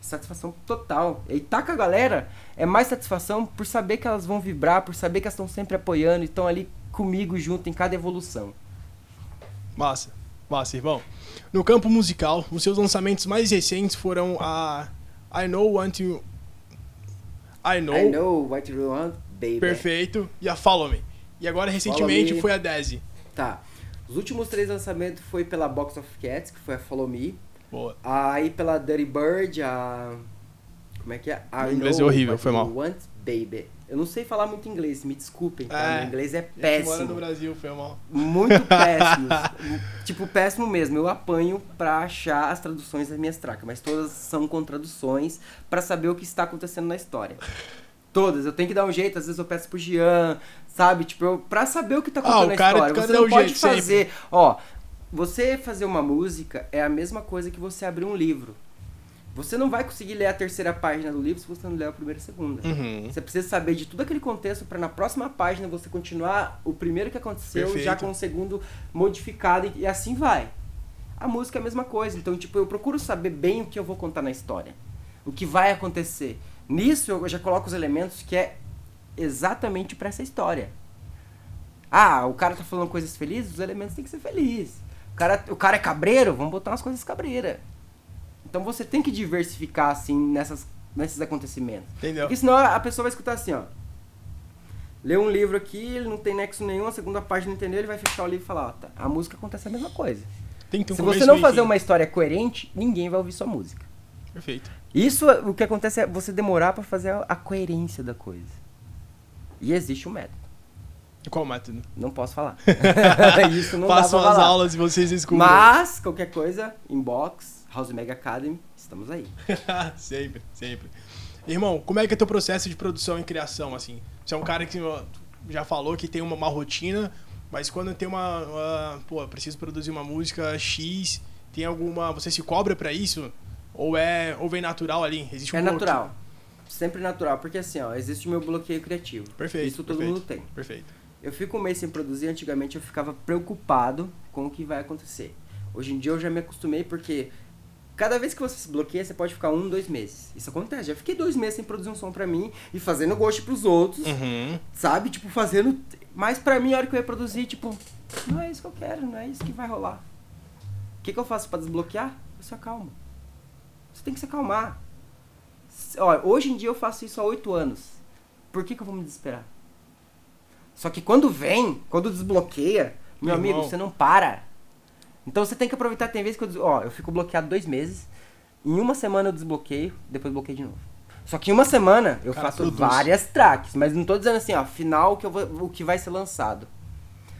Satisfação total. E tá com a galera é mais satisfação por saber que elas vão vibrar, por saber que elas estão sempre apoiando e estão ali comigo junto em cada evolução. Massa, massa, irmão. No campo musical, os seus lançamentos mais recentes foram a I Know Want You. I Know, I know what you want, baby. perfeito, e a Follow Me. E agora, recentemente, Me. foi a Desi. Tá. Os últimos três lançamentos foi pela Box of Cats, que foi a Follow Me. Boa. Aí pela Dirty Bird, a. Como é que é? O inglês é horrível, foi mal. Want, baby. Eu não sei falar muito inglês, me desculpem, tá? É. Meu inglês é a que mora no péssimo. Brasil, foi mal. Muito <laughs> péssimo. tipo, péssimo mesmo. Eu apanho pra achar as traduções das minhas tracas, mas todas são com traduções pra saber o que está acontecendo na história. Todas, eu tenho que dar um jeito, às vezes eu peço pro Jean, sabe? Tipo, eu, pra saber o que tá Ah, acontecendo o na cara- história. o cara Você não um pode jeito sempre. fazer. Ó, você fazer uma música é a mesma coisa que você abrir um livro. Você não vai conseguir ler a terceira página do livro se você não ler a primeira e a segunda. Uhum. Você precisa saber de tudo aquele contexto para na próxima página você continuar o primeiro que aconteceu Perfeito. já com o segundo modificado e assim vai. A música é a mesma coisa, então tipo eu procuro saber bem o que eu vou contar na história, o que vai acontecer. Nisso eu já coloco os elementos que é exatamente para essa história. Ah, o cara tá falando coisas felizes, os elementos têm que ser felizes. O cara, o cara é cabreiro, vamos botar umas coisas cabreiras. Então você tem que diversificar assim nessas, nesses acontecimentos. Entendeu? Porque senão a pessoa vai escutar assim, ó. Leu um livro aqui, ele não tem nexo nenhum, a segunda página não entendeu, ele vai fechar o livro e falar, ó, tá, a música acontece a mesma coisa. Tem que ter um Se você não fazer uma história coerente, ninguém vai ouvir sua música. Perfeito. Isso, o que acontece é você demorar pra fazer a coerência da coisa. E existe um método. Qual método? Não posso falar. <laughs> Isso não Façam as falar. aulas e vocês escutam. Mas, qualquer coisa, inbox, House Mega Academy, estamos aí. <laughs> sempre, sempre. Irmão, como é que é teu processo de produção e criação, assim? Você é um cara que já falou que tem uma, uma rotina, mas quando tem uma, uma- Pô, preciso produzir uma música X, tem alguma... Você se cobra pra isso? Ou é... Ou vem natural ali? Existe um É natural. Sempre natural, porque assim, ó, existe o meu bloqueio criativo. Perfeito, Isso todo perfeito. mundo tem. Perfeito. Eu fico um mês sem produzir, antigamente eu ficava preocupado com o que vai acontecer. Hoje em dia eu já me acostumei porque cada vez que você se bloqueia, você pode ficar um, dois meses. Isso acontece. Já fiquei dois meses sem produzir um som pra mim e fazendo gosto pros outros, Uhum. sabe? Tipo, fazendo. Mas pra mim, a hora que eu ia produzir, tipo, não é isso que eu quero, não é isso que vai rolar. O que, que eu faço pra desbloquear? Eu se acalmo. Você tem que se acalmar. Ó, hoje em dia eu faço isso há oito anos. Por que, que eu vou me desesperar? Só que quando vem, quando desbloqueia, meu Irmão. amigo, você não para. Então você tem que aproveitar. Tem vezes que eu, ó, eu fico bloqueado dois meses. Em uma semana eu desbloqueio, depois bloqueio de novo. Só que em uma semana eu Cara, faço produz. várias tracks, mas não tô dizendo assim, ó, final que eu vou, o que vai ser lançado.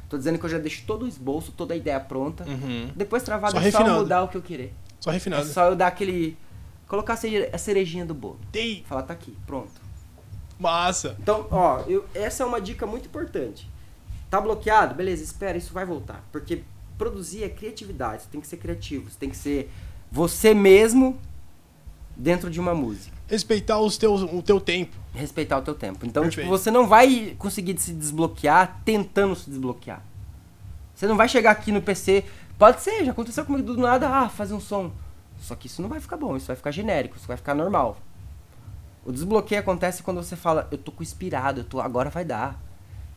Tô dizendo que eu já deixo todo o esboço, toda a ideia pronta. Uhum. Depois travado Só é só refinando. mudar o que eu querer. Só É refinado. só eu dar aquele. Colocar a cere- a cerejinha do bolo. Tem. Falar, tá aqui, pronto. Massa. Então, ó, eu- essa é uma dica muito importante. Tá bloqueado? Beleza, espera, isso vai voltar. Porque produzir é criatividade, você tem que ser criativo, você tem que ser você mesmo dentro de uma música. Respeitar os teus, o teu tempo. Respeitar o teu tempo. Então, Perfeito. tipo, você não vai conseguir se desbloquear tentando se desbloquear. Você não vai chegar aqui no PC. Pode ser, já aconteceu comigo do nada, ah, fazer um som. Só que isso não vai ficar bom, isso vai ficar genérico, isso vai ficar normal. O desbloqueio acontece quando você fala, eu tô com inspirado, eu tô, agora vai dar.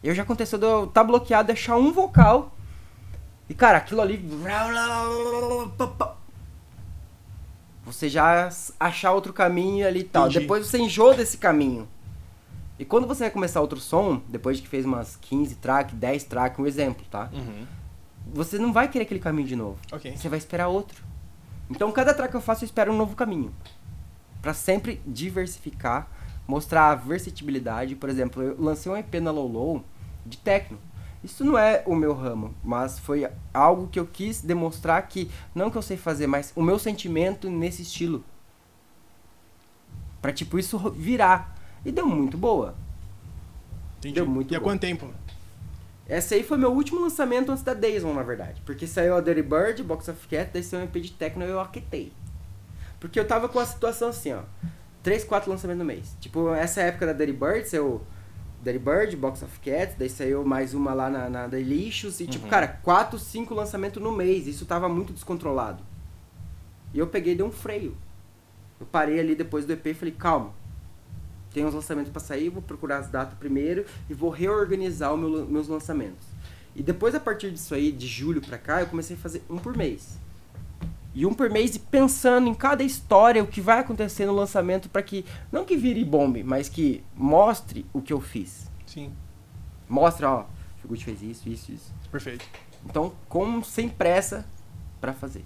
Eu já aconteceu de eu tá bloqueado, deixar um vocal. E cara, aquilo ali. Você já achar outro caminho ali e tal. Entendi. Depois você enjoa desse caminho. E quando você vai começar outro som, depois de que fez umas 15 tracks, 10 tracks, um exemplo, tá? Uhum. Você não vai querer aquele caminho de novo. Ok. Você vai esperar outro. Então, cada track que eu faço, eu espero um novo caminho. Pra sempre diversificar, mostrar a versatilidade. Por exemplo, eu lancei um EP na Low Low de techno. Isso não é o meu ramo, mas foi algo que eu quis demonstrar que, não que eu sei fazer, mas o meu sentimento nesse estilo. Pra, tipo, isso virar. E deu muito boa. Entendi. Deu muito e há quanto tempo? Esse aí foi meu último lançamento antes da Dayson, na verdade. Porque saiu a Dirty Bird, Box of Cat, daí saiu um EP de techno e eu aquetei. Porque eu tava com a situação assim, ó. 3, 4 lançamentos no mês. Tipo, essa época da Dirty Bird, saiu Dirty Bird, Box of Cats, daí saiu mais uma lá na, na Delicious. E tipo, Uhum. cara, 4, 5 lançamentos no mês. Isso tava muito descontrolado. E eu peguei e dei um freio. Eu parei ali depois do EP e falei, calma. Tem uns lançamentos pra sair, vou procurar as datas primeiro e vou reorganizar os meu, meus lançamentos. E depois, a partir disso aí, de julho pra cá, eu comecei a fazer um por mês. E um por mês e pensando em cada história, o que vai acontecer no lançamento pra que, não que vire bombe, mas que mostre o que eu fiz. Sim, Mostra, ó, o Figuchi fez isso, isso, isso. perfeito. Então, como sem pressa pra fazer.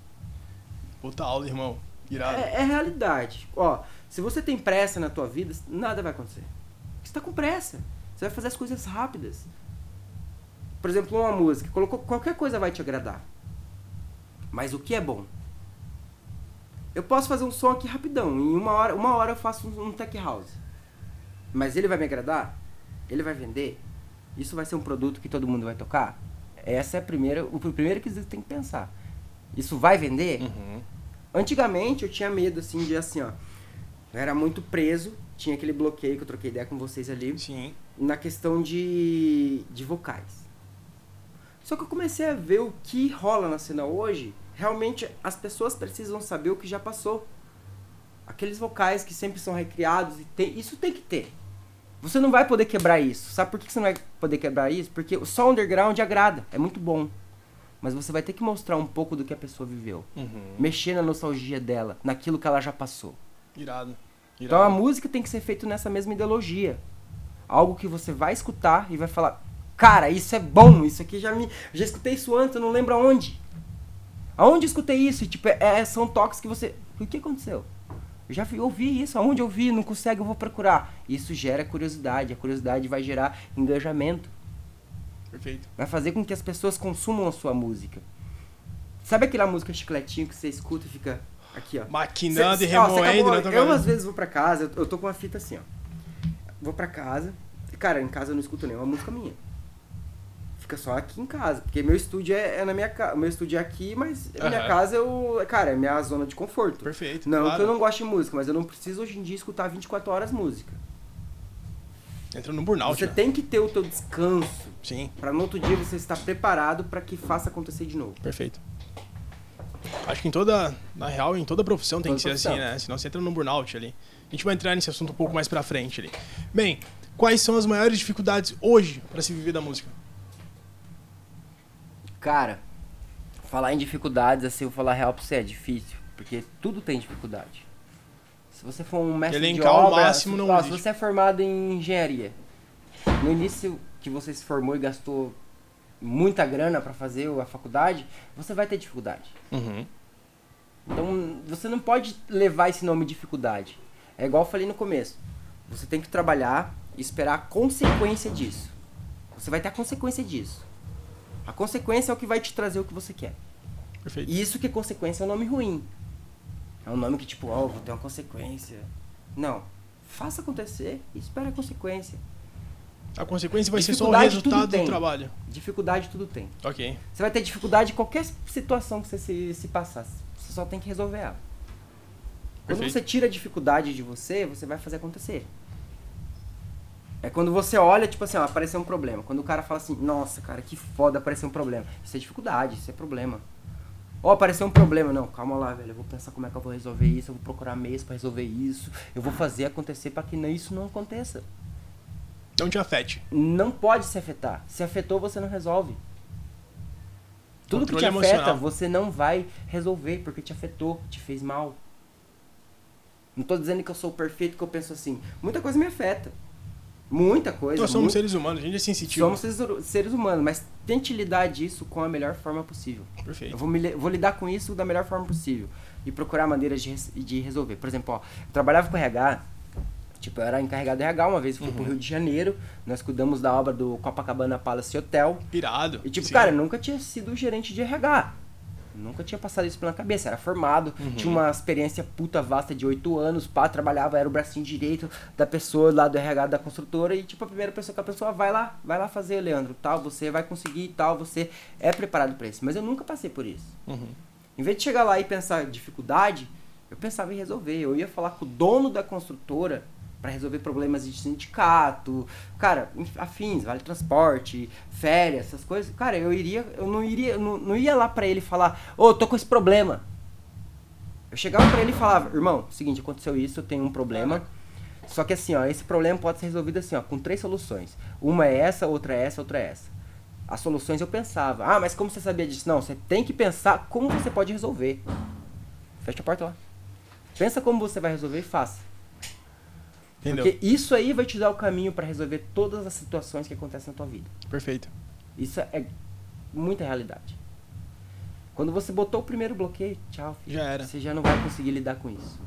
Puta aula, irmão. Irado. É, é realidade. Ó, se você tem pressa na tua vida, nada vai acontecer. Você tá com pressa. Você vai fazer as coisas rápidas. Por exemplo, uma música. Colocou qualquer coisa vai te agradar. Mas o que é bom? Eu posso fazer um som aqui rapidão. Em uma hora, uma hora eu faço um, um tech house. Mas ele vai me agradar? Ele vai vender? Isso vai ser um produto que todo mundo vai tocar? Essa é a primeira, o primeiro que você tem que pensar. Isso vai vender? Uhum. Antigamente eu tinha medo, assim, de assim, ó. Eu era muito preso, tinha aquele bloqueio que eu troquei ideia com vocês ali, Sim. na questão de, de vocais. Só que eu comecei a ver o que rola na cena hoje. Realmente as pessoas precisam saber o que já passou. Aqueles vocais que sempre são recriados, e tem, isso tem que ter. Você não vai poder quebrar isso. Sabe por que você não vai poder quebrar isso? Porque só underground agrada, é muito bom. Mas você vai ter que mostrar um pouco do que a pessoa viveu. Uhum. Mexer na nostalgia dela, naquilo que ela já passou. Irado. Então a Irado. música tem que ser feita nessa mesma ideologia. Algo que você vai escutar e vai falar: Cara, isso é bom, isso aqui já me. Já escutei isso antes, eu não lembro aonde. Aonde eu escutei isso? Tipo, é- é- são toques que você. O que aconteceu? Eu já vi- ouvi isso, aonde eu vi, não consegue, eu vou procurar. Isso gera curiosidade, a curiosidade vai gerar engajamento. Perfeito. Vai fazer com que as pessoas consumam a sua música. Sabe aquela música chicletinho que você escuta e fica aqui, ó? Maquinando Cê- e ó, remoendo, acabou- né? Eu às vezes vou pra casa, eu, eu tô com uma fita assim, ó. Vou pra casa. e, Cara, em casa eu não escuto nenhuma música minha. Fica só aqui em casa. Porque meu estúdio é, é na minha casa. Meu estúdio é aqui, mas a minha casa eu. Cara, é minha zona de conforto. Perfeito. Não claro. que eu não goste de música, mas eu não preciso hoje em dia escutar 24 horas música. Entra no burnout. Você né? tem que ter o teu descanso. Sim, Pra no outro dia você estar preparado pra que faça acontecer de novo. perfeito. Acho que em toda, na real, em toda profissão tem Toda que ser profissão. assim, né? Senão você entra no burnout ali. A gente vai entrar nesse assunto um pouco mais pra frente ali. Bem, quais são as maiores dificuldades hoje pra se viver da música? Cara, falar em dificuldades, assim, eu vou falar real pra você, é difícil. Porque tudo tem dificuldade. Se você for um mestre Elencar de obra, máximo se, não ó, se você é formado em engenharia, no início que você se formou e gastou muita grana pra fazer a faculdade, você vai ter dificuldade. Uhum. Então, você não pode levar esse nome dificuldade. É igual eu falei no começo. Você tem que trabalhar e esperar a consequência disso. Você vai ter a consequência disso. A consequência é o que vai te trazer o que você quer. Perfeito. E isso que é consequência é um nome ruim. É um nome que tipo, ó, vou ter uma consequência. Não. Faça acontecer e espere a consequência. A consequência vai ser só o resultado do trabalho. Dificuldade tudo tem. Ok. Você vai ter dificuldade em qualquer situação que você se, se passar. Você só tem que resolver ela. Quando Perfeito. você tira a dificuldade de você, você vai fazer acontecer. É quando você olha, tipo assim, ó, apareceu um problema. Quando o cara fala assim, nossa, cara, que foda, apareceu um problema. Isso é dificuldade, isso é problema. Ó, apareceu um problema. Não, calma lá, velho. Eu vou pensar como é que eu vou resolver isso. Eu vou procurar meios pra resolver isso. Eu vou fazer acontecer pra que isso não aconteça. Não te afete. Não pode se afetar. Se afetou, você não resolve. Tudo que te Controle afeta, emocional. você não vai resolver porque te afetou, te fez mal. Não tô dizendo que eu sou perfeito, que eu penso assim. Muita coisa me afeta. Muita coisa. Nós somos muito- seres humanos, a gente é sensitivo. somos seres, seres humanos, mas tente lidar disso com a melhor forma possível. Eu Perfeito. vou, me vou lidar com isso da melhor forma possível. e procurar maneiras de, de resolver. Por exemplo, ó, eu trabalhava com RH, tipo, eu era encarregado de RH uma vez, fui pro Rio de Janeiro, nós cuidamos da obra do Copacabana Palace Hotel. Irado. E tipo, Sim. cara, eu nunca tinha sido gerente de RH. Nunca tinha passado isso pela cabeça. Era formado, Uhum. tinha uma experiência puta vasta de oito anos, pá, trabalhava, era o bracinho direito da pessoa lá do RH da construtora. E tipo, a primeira pessoa que a pessoa vai lá, vai lá fazer, Leandro, tal, você vai conseguir tal, você é preparado pra isso. Mas eu nunca passei por isso. Uhum. Em vez de chegar lá e pensar dificuldade, eu pensava em resolver. Eu ia falar com o dono da construtora para resolver problemas de sindicato, cara, afins, vale transporte, férias, essas coisas. Cara, eu iria, eu não iria, não, não ia lá para ele falar, ô, tô com esse problema. Eu chegava para ele e falava, irmão, seguinte, aconteceu isso, eu tenho um problema. Só que assim, ó, esse problema pode ser resolvido assim, ó, com três soluções. Uma é essa, outra é essa, outra é essa. As soluções eu pensava. Ah, mas como você sabia disso? Não, você tem que pensar como você pode resolver. Fecha a porta lá. Pensa como você vai resolver e faça. Entendeu? Porque isso aí vai te dar o caminho para resolver todas as situações que acontecem na tua vida. Perfeito. Isso é muita realidade. Quando você botou o primeiro bloqueio, tchau, filho. Já era. Você já não vai conseguir lidar com isso.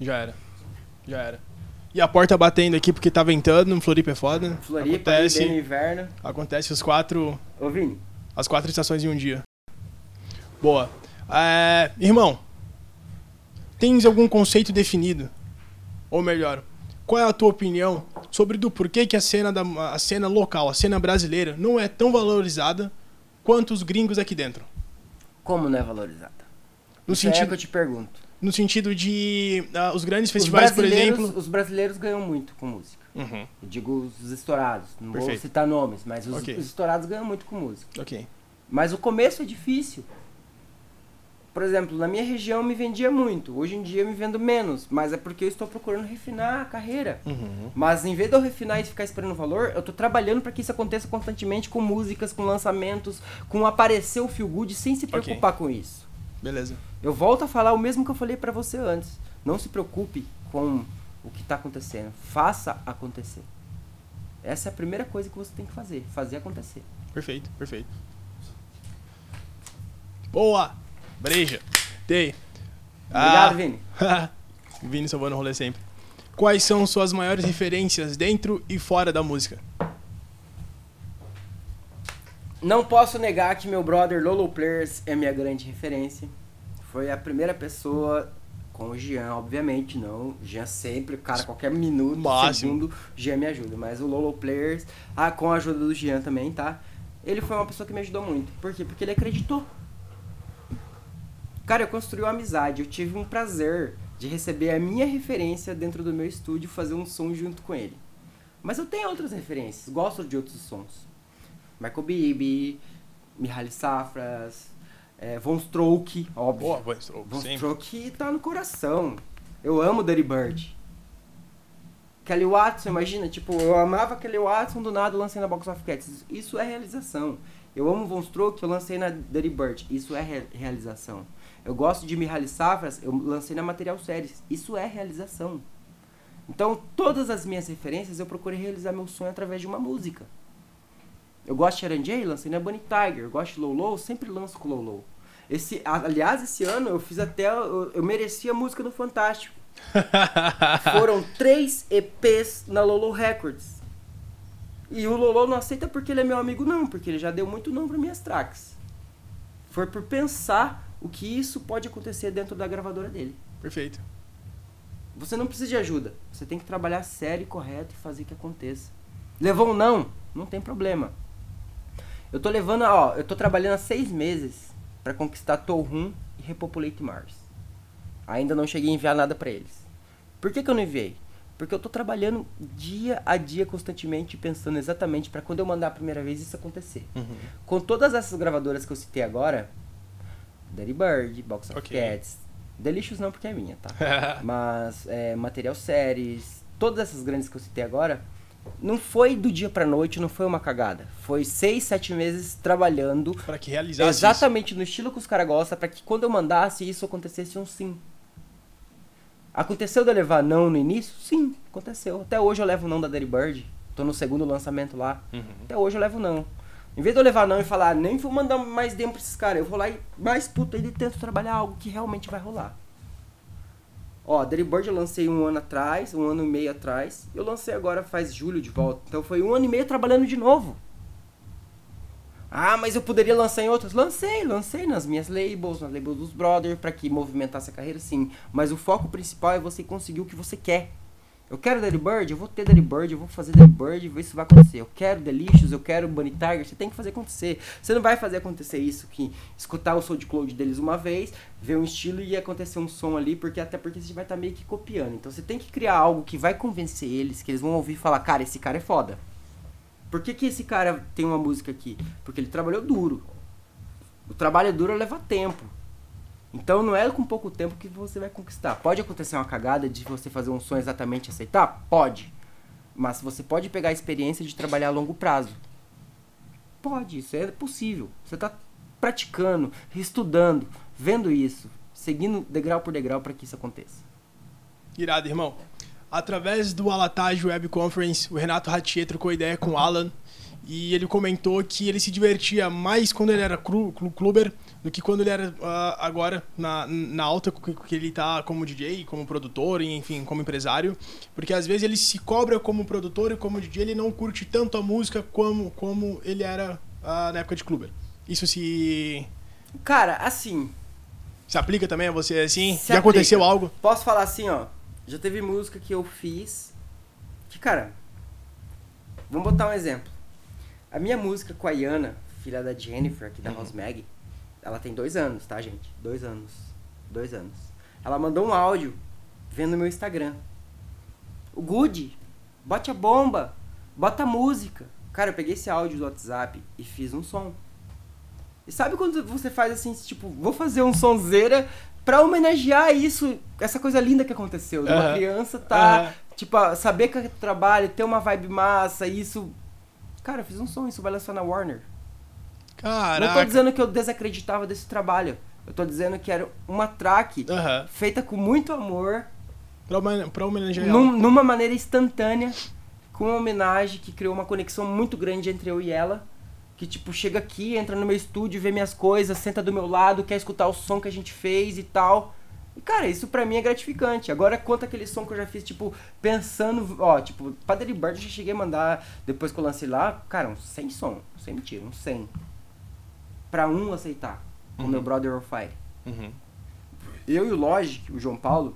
Já era. Já era. E a porta batendo aqui porque tá ventando, Floripa é foda. Floripa, acontece, bem no inverno. acontece os quatro, Ô, Vini, as quatro estações em um dia. Boa. É, irmão, tens algum conceito definido? Ou melhor, qual é a tua opinião sobre do porquê que a cena, da, a cena local, a cena brasileira, não é tão valorizada quanto os gringos aqui dentro? como não é valorizada? No Isso é que sentido, eu te pergunto. no sentido de ah, os grandes Os festivais, por brasileiros, exemplo. os brasileiros ganham muito com música. Uhum, Eu digo os estourados. Não vou Perfeito. citar nomes, mas os, Ok. os estourados ganham muito com música. ok. Mas o começo é difícil. Por exemplo, na minha região eu me vendia muito. Hoje em dia eu me vendo menos. Mas é porque eu estou procurando refinar a carreira. Uhum. Mas em vez de eu refinar e ficar esperando valor, eu tô trabalhando para que isso aconteça constantemente com músicas, com lançamentos, com aparecer o feel good sem se preocupar com isso. Beleza. Eu volto a falar o mesmo que eu falei pra você antes. Não se preocupe com o que tá acontecendo. Faça acontecer. Essa é a primeira coisa que você tem que fazer. Fazer acontecer. Perfeito, perfeito. Boa! Breja. Dei. Obrigado, Vini. <laughs> Vini salvando o rolê sempre. Quais são suas maiores referências dentro e fora da música? Não posso negar que meu brother Lolo Players é minha grande referência. Foi a primeira pessoa com o Jean, obviamente, não. Jean sempre, cara, qualquer minuto, Máximo. segundo, Jean me ajuda. Mas o Lolo Players, ah, com a ajuda do Jean também, tá? Ele foi uma pessoa que me ajudou muito. Por quê? Porque ele acreditou. Cara, eu construí uma amizade. Eu tive um prazer de receber a minha referência dentro do meu estúdio e fazer um som junto com ele. Mas eu tenho outras referências, gosto de outros sons. Michael Bibi, Mihaly Safras, é, Von Stroke, óbvio. Boa, Von sempre. Stroke tá no coração. Eu amo Dirty Bird. Kelly Watson, imagina, tipo, eu amava Kelly Watson, do nada eu lancei na Box of Cats. Isso é realização. Eu amo Von Stroke, eu lancei na Dirty Bird. Isso é re- realização. Eu gosto de Mihaly Safras, eu lancei na Material Series. Isso é realização. Então, todas as minhas referências, eu procurei realizar meu sonho através de uma música. Eu gosto de Sharon lancei na Bunny Tiger. Eu gosto de Lolo, sempre lanço com Lolo. Esse, aliás, esse ano eu fiz até. Eu, eu mereci a música no Fantástico. <laughs> Foram três EPs na Lolo Records. E o Lolo não aceita porque ele é meu amigo, não, porque ele já deu muito não para minhas tracks. Foi por pensar o que isso pode acontecer dentro da gravadora dele. Perfeito. Você não precisa de ajuda. Você tem que trabalhar sério e correto e fazer que aconteça. Levou um não? Não tem problema. Eu tô levando, ó, eu tô trabalhando há seis meses pra conquistar Torrum e Repopulate Mars. Ainda não cheguei a enviar nada pra eles. Por que, que eu não enviei? Porque eu tô trabalhando dia a dia constantemente pensando exatamente pra quando eu mandar a primeira vez isso acontecer. Uhum. Com todas essas gravadoras que eu citei agora, Dirty Bird, Box of Ok. Cats, Delicious não porque é minha, tá? <laughs> Mas é, Material Séries, todas essas grandes que eu citei agora, não foi do dia pra noite, não foi uma cagada. Foi seis, sete meses trabalhando Para que realizasse exatamente no estilo que os caras gostam, pra que quando eu mandasse isso acontecesse um sim. Aconteceu de eu levar não no início? Sim, aconteceu. Até hoje eu levo não da Dirty Bird. Tô no segundo lançamento lá. isso. Uhum. Até hoje eu levo não. Em vez de eu levar não e falar, nem vou mandar mais demo pra esses caras, eu vou lá e mais puta ele tento trabalhar algo que realmente vai rolar. Ó, Bird eu lancei um ano atrás, um ano e meio atrás. Eu lancei agora faz julho de volta. Então foi um ano e meio trabalhando de novo. Ah, mas eu poderia lançar em outros? Lancei, lancei nas minhas labels, nas labels dos brothers, para que movimentasse a carreira, sim. Mas o foco principal é você conseguir o que você quer. Eu quero Daddy Bird, eu vou ter Daddy Bird, eu vou fazer Daddy Bird ver se vai acontecer. Eu quero Delicious, eu quero Bunny Tiger, você tem que fazer acontecer. Você não vai fazer acontecer isso que escutar o SoundCloud deles uma vez, ver um estilo e acontecer um som ali, porque até porque você vai estar tá meio que copiando. Então você tem que criar algo que vai convencer eles, que eles vão ouvir e falar, cara, esse cara é foda. Por que, que esse cara tem uma música aqui? Porque ele trabalhou duro. O trabalho duro leva tempo. Então não é com pouco tempo que você vai conquistar. Pode acontecer uma cagada de você fazer um som exatamente aceitar? Pode. Mas você pode pegar a experiência de trabalhar a longo prazo. Pode, isso é possível. Você está praticando, estudando, vendo isso, seguindo degrau por degrau para que isso aconteça. Irado, irmão. Através do Alatage Web Conference, o Renato Ratier trocou ideia com o Alan e ele comentou que ele se divertia mais quando ele era clu cluber do que quando ele era uh, agora na, na alta que ele tá como DJ, como produtor, enfim, como empresário, porque às vezes ele se cobra como produtor e como DJ, ele não curte tanto a música como, como ele era uh, na época de cluber. Isso se Cara, assim, se aplica também a você assim? Se Já aplica. aconteceu algo? Posso falar assim, ó. Já teve música que eu fiz. Que, cara. Vamos botar um exemplo. A minha música com a Iana, filha da Jennifer, aqui da Uhum. House Mag, ela tem dois anos, tá, gente? Dois anos. Dois anos. Ela mandou um áudio vendo meu Instagram. O Good, bote a bomba, bota a música. Cara, eu peguei esse áudio do WhatsApp e fiz um som. E sabe quando você faz assim, tipo, vou fazer um sonzeira pra homenagear isso, essa coisa linda que aconteceu. Uma criança tá, tipo, saber que é trabalho, ter uma vibe massa, isso. Cara, eu fiz um som, isso vai lançar na Warner. Caraca. Não tô dizendo que eu desacreditava desse trabalho. Eu tô dizendo que era uma track feita com muito amor, Pra, homen- pra homenagear num- ela. numa maneira instantânea, com uma homenagem que criou uma conexão muito grande entre eu e ela. Que, tipo, chega aqui, entra no meu estúdio, vê minhas coisas, senta do meu lado, quer escutar o som que a gente fez e tal. E, cara, isso pra mim é gratificante. Agora, quanto aquele som que eu já fiz, tipo, pensando, ó, tipo, Daddy Bird eu já cheguei a mandar, depois que eu lancei lá, cara, uns 100 som, sem mentira, uns 100. Pra um aceitar, o Uhum. meu brother of Fire. Uhum. Eu e o Logic, o João Paulo,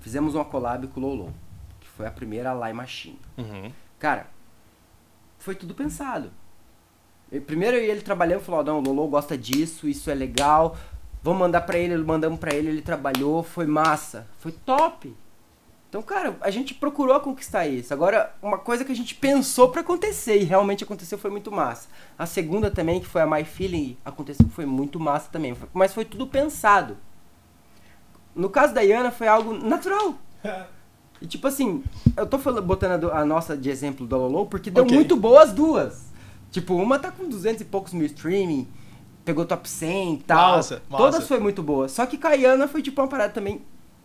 fizemos uma collab com o Lolo, que foi a primeira Live Machine. Uhum. Cara, foi tudo pensado. Eu- primeiro eu e ele trabalhando, falou, não, o Lolo gosta disso, isso é legal, vamos mandar pra ele, mandamos pra ele, ele trabalhou, foi massa, foi top. Então, cara, a gente procurou conquistar isso. Agora, uma coisa que a gente pensou pra acontecer e realmente aconteceu foi muito massa. A segunda também, que foi a My Feeling, aconteceu foi muito massa também, mas foi tudo pensado. No caso da Iana foi algo natural. <laughs> E tipo assim, eu tô falando, botando a, nossa de exemplo do Lolo porque deu Ok. muito boa as duas. Tipo, uma tá com 200 e poucos mil streaming, pegou top 100 e tal. Massa, massa. Todas foi muito boa. Só que com a Iana foi tipo uma parada também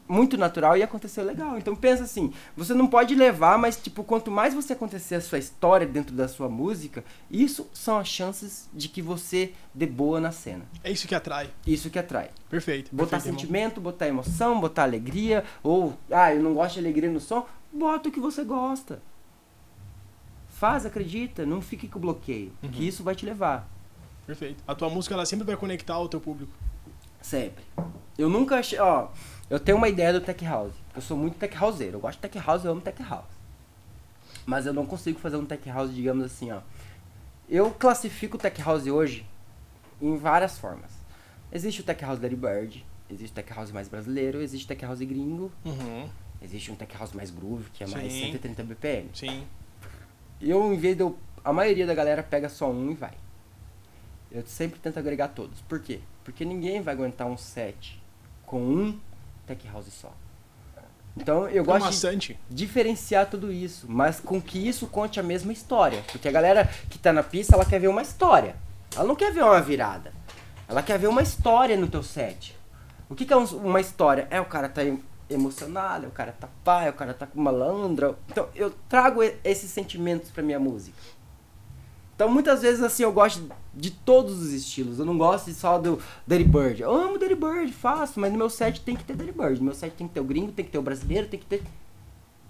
muito natural e aconteceu legal. Então pensa assim, você não pode levar, mas tipo, quanto mais você acontecer a sua história dentro da sua música, isso são as chances de que você dê boa na cena. É isso que atrai. Isso que atrai. Perfeito. Botar perfeito, irmão. sentimento, botar emoção, botar alegria, ou, ah, eu não gosto de alegria no som, bota o que você gosta. Faz, acredita, não fique com bloqueio, Uhum. que isso vai te levar, Perfeito. A tua música ela sempre vai conectar o teu público. sempre. Eu nunca achei, ó, eu tenho uma ideia do tech house, eu sou muito tech houseiro, eu gosto de tech house, eu amo tech house. Mas eu não consigo fazer um tech house, digamos assim, ó. Eu classifico o tech house hoje em várias formas. Existe o tech house Daddy Bird, existe o tech house mais brasileiro, existe o tech house gringo, Uhum. Existe um tech house mais groove, que é mais Sim. 130 BPM. Sim. Eu, em vez de eu. A maioria da galera pega só um e vai. Eu sempre tento agregar todos. Por quê? Porque ninguém vai aguentar um set com um tech house só. Então eu É gosto de diferenciar tudo isso, mas com que isso conte a mesma história. Porque a galera que tá na pista, ela quer ver uma história. Ela não quer ver uma virada. Ela quer ver uma história no teu set. O que, que é um- uma história? É o cara tá em- emocionado, é o cara tá pai, é o cara tá com malandra. Então eu trago esses sentimentos pra minha música. Então muitas vezes assim eu gosto de todos os estilos. Eu não gosto só do Dirty Bird. Eu amo Dirty Bird, faço, mas no meu set tem que ter Dirty Bird. No meu set tem que ter o gringo, tem que ter o brasileiro, tem que ter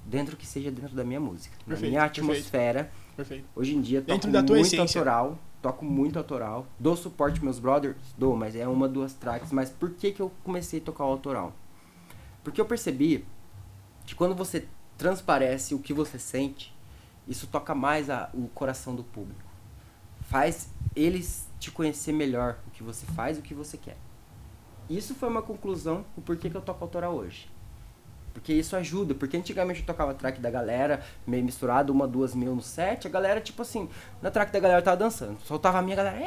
dentro que seja dentro da minha música, Perfeito, na minha atmosfera. Perfeito. Hoje em dia Dentro toco da tua muito essência. autoral, toco muito autoral. Dou suporte meus brothers, dou, mas é uma duas tracks, mas por que que eu comecei a tocar o autoral? Porque eu percebi que quando você transparece o que você sente, isso toca mais a- o coração do público. Faz eles te conhecer melhor o que você faz o que você quer. Isso foi uma conclusão o porquê que eu toco autoral hoje. Porque isso ajuda, porque antigamente eu tocava track da galera, meio misturado, uma, duas mil no set, a galera, tipo assim, na track da galera tava dançando. Soltava a minha galera!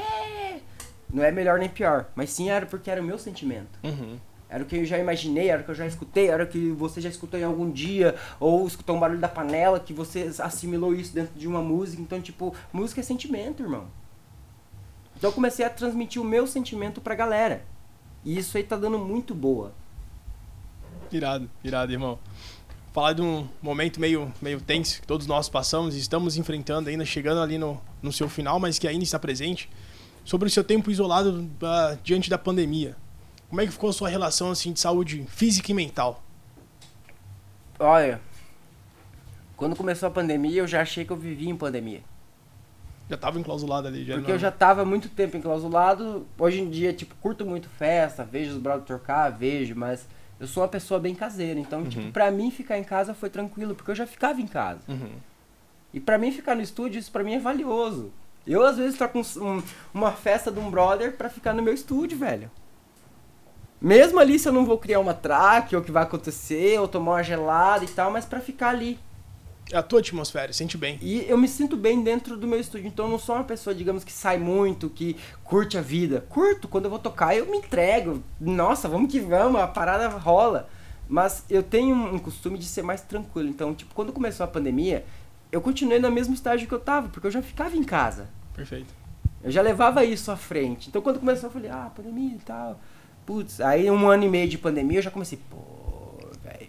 Não é melhor nem pior, mas sim era porque era o meu sentimento. Uhum. Era o que eu já imaginei, era o que eu já escutei, era o que você já escutou em algum dia, ou escutou um barulho da panela, que você assimilou isso dentro de uma música. Então, tipo, música é sentimento, irmão. Então eu comecei a transmitir o meu sentimento pra galera. E isso aí tá dando muito boa. Irado, irado, irmão. Falar de um momento meio, meio tenso que todos nós passamos e estamos enfrentando ainda, chegando ali no, no seu final, mas que ainda está presente. Sobre o seu tempo isolado ah, diante da pandemia. Como é que ficou a sua relação assim, de saúde física e mental? Olha, quando começou a pandemia, eu já achei que eu vivia em pandemia. Já tava enclausulado ali, já Porque não- eu já tava muito tempo enclausulado. Hoje em dia, tipo, curto muito festa, vejo os brothers tocar, vejo, mas eu sou uma pessoa bem caseira. Então, tipo, pra mim ficar em casa foi tranquilo, porque eu já ficava em casa. Uhum. E pra mim ficar no estúdio, isso pra mim é valioso. Eu, às vezes, troco um- um- uma festa de um brother pra ficar no meu estúdio, velho. Mesmo ali, se eu não vou criar uma track, ou o que vai acontecer, ou tomar uma gelada e tal, mas pra ficar ali. É a tua atmosfera, sente bem. E eu me sinto bem dentro do meu estúdio. Então eu não sou uma pessoa, digamos, que sai muito, que curte a vida. Curto, quando eu vou tocar, eu me entrego. Nossa, vamos que vamos, a parada rola. Mas eu tenho um costume de ser mais tranquilo. Então, tipo, quando começou a pandemia, eu continuei no mesmo estágio que eu tava, porque eu já ficava em casa. Perfeito. Eu já levava isso à frente. Então quando começou, eu falei, ah, pandemia e tal. Putz, aí um ano e meio de pandemia eu já comecei, pô, velho,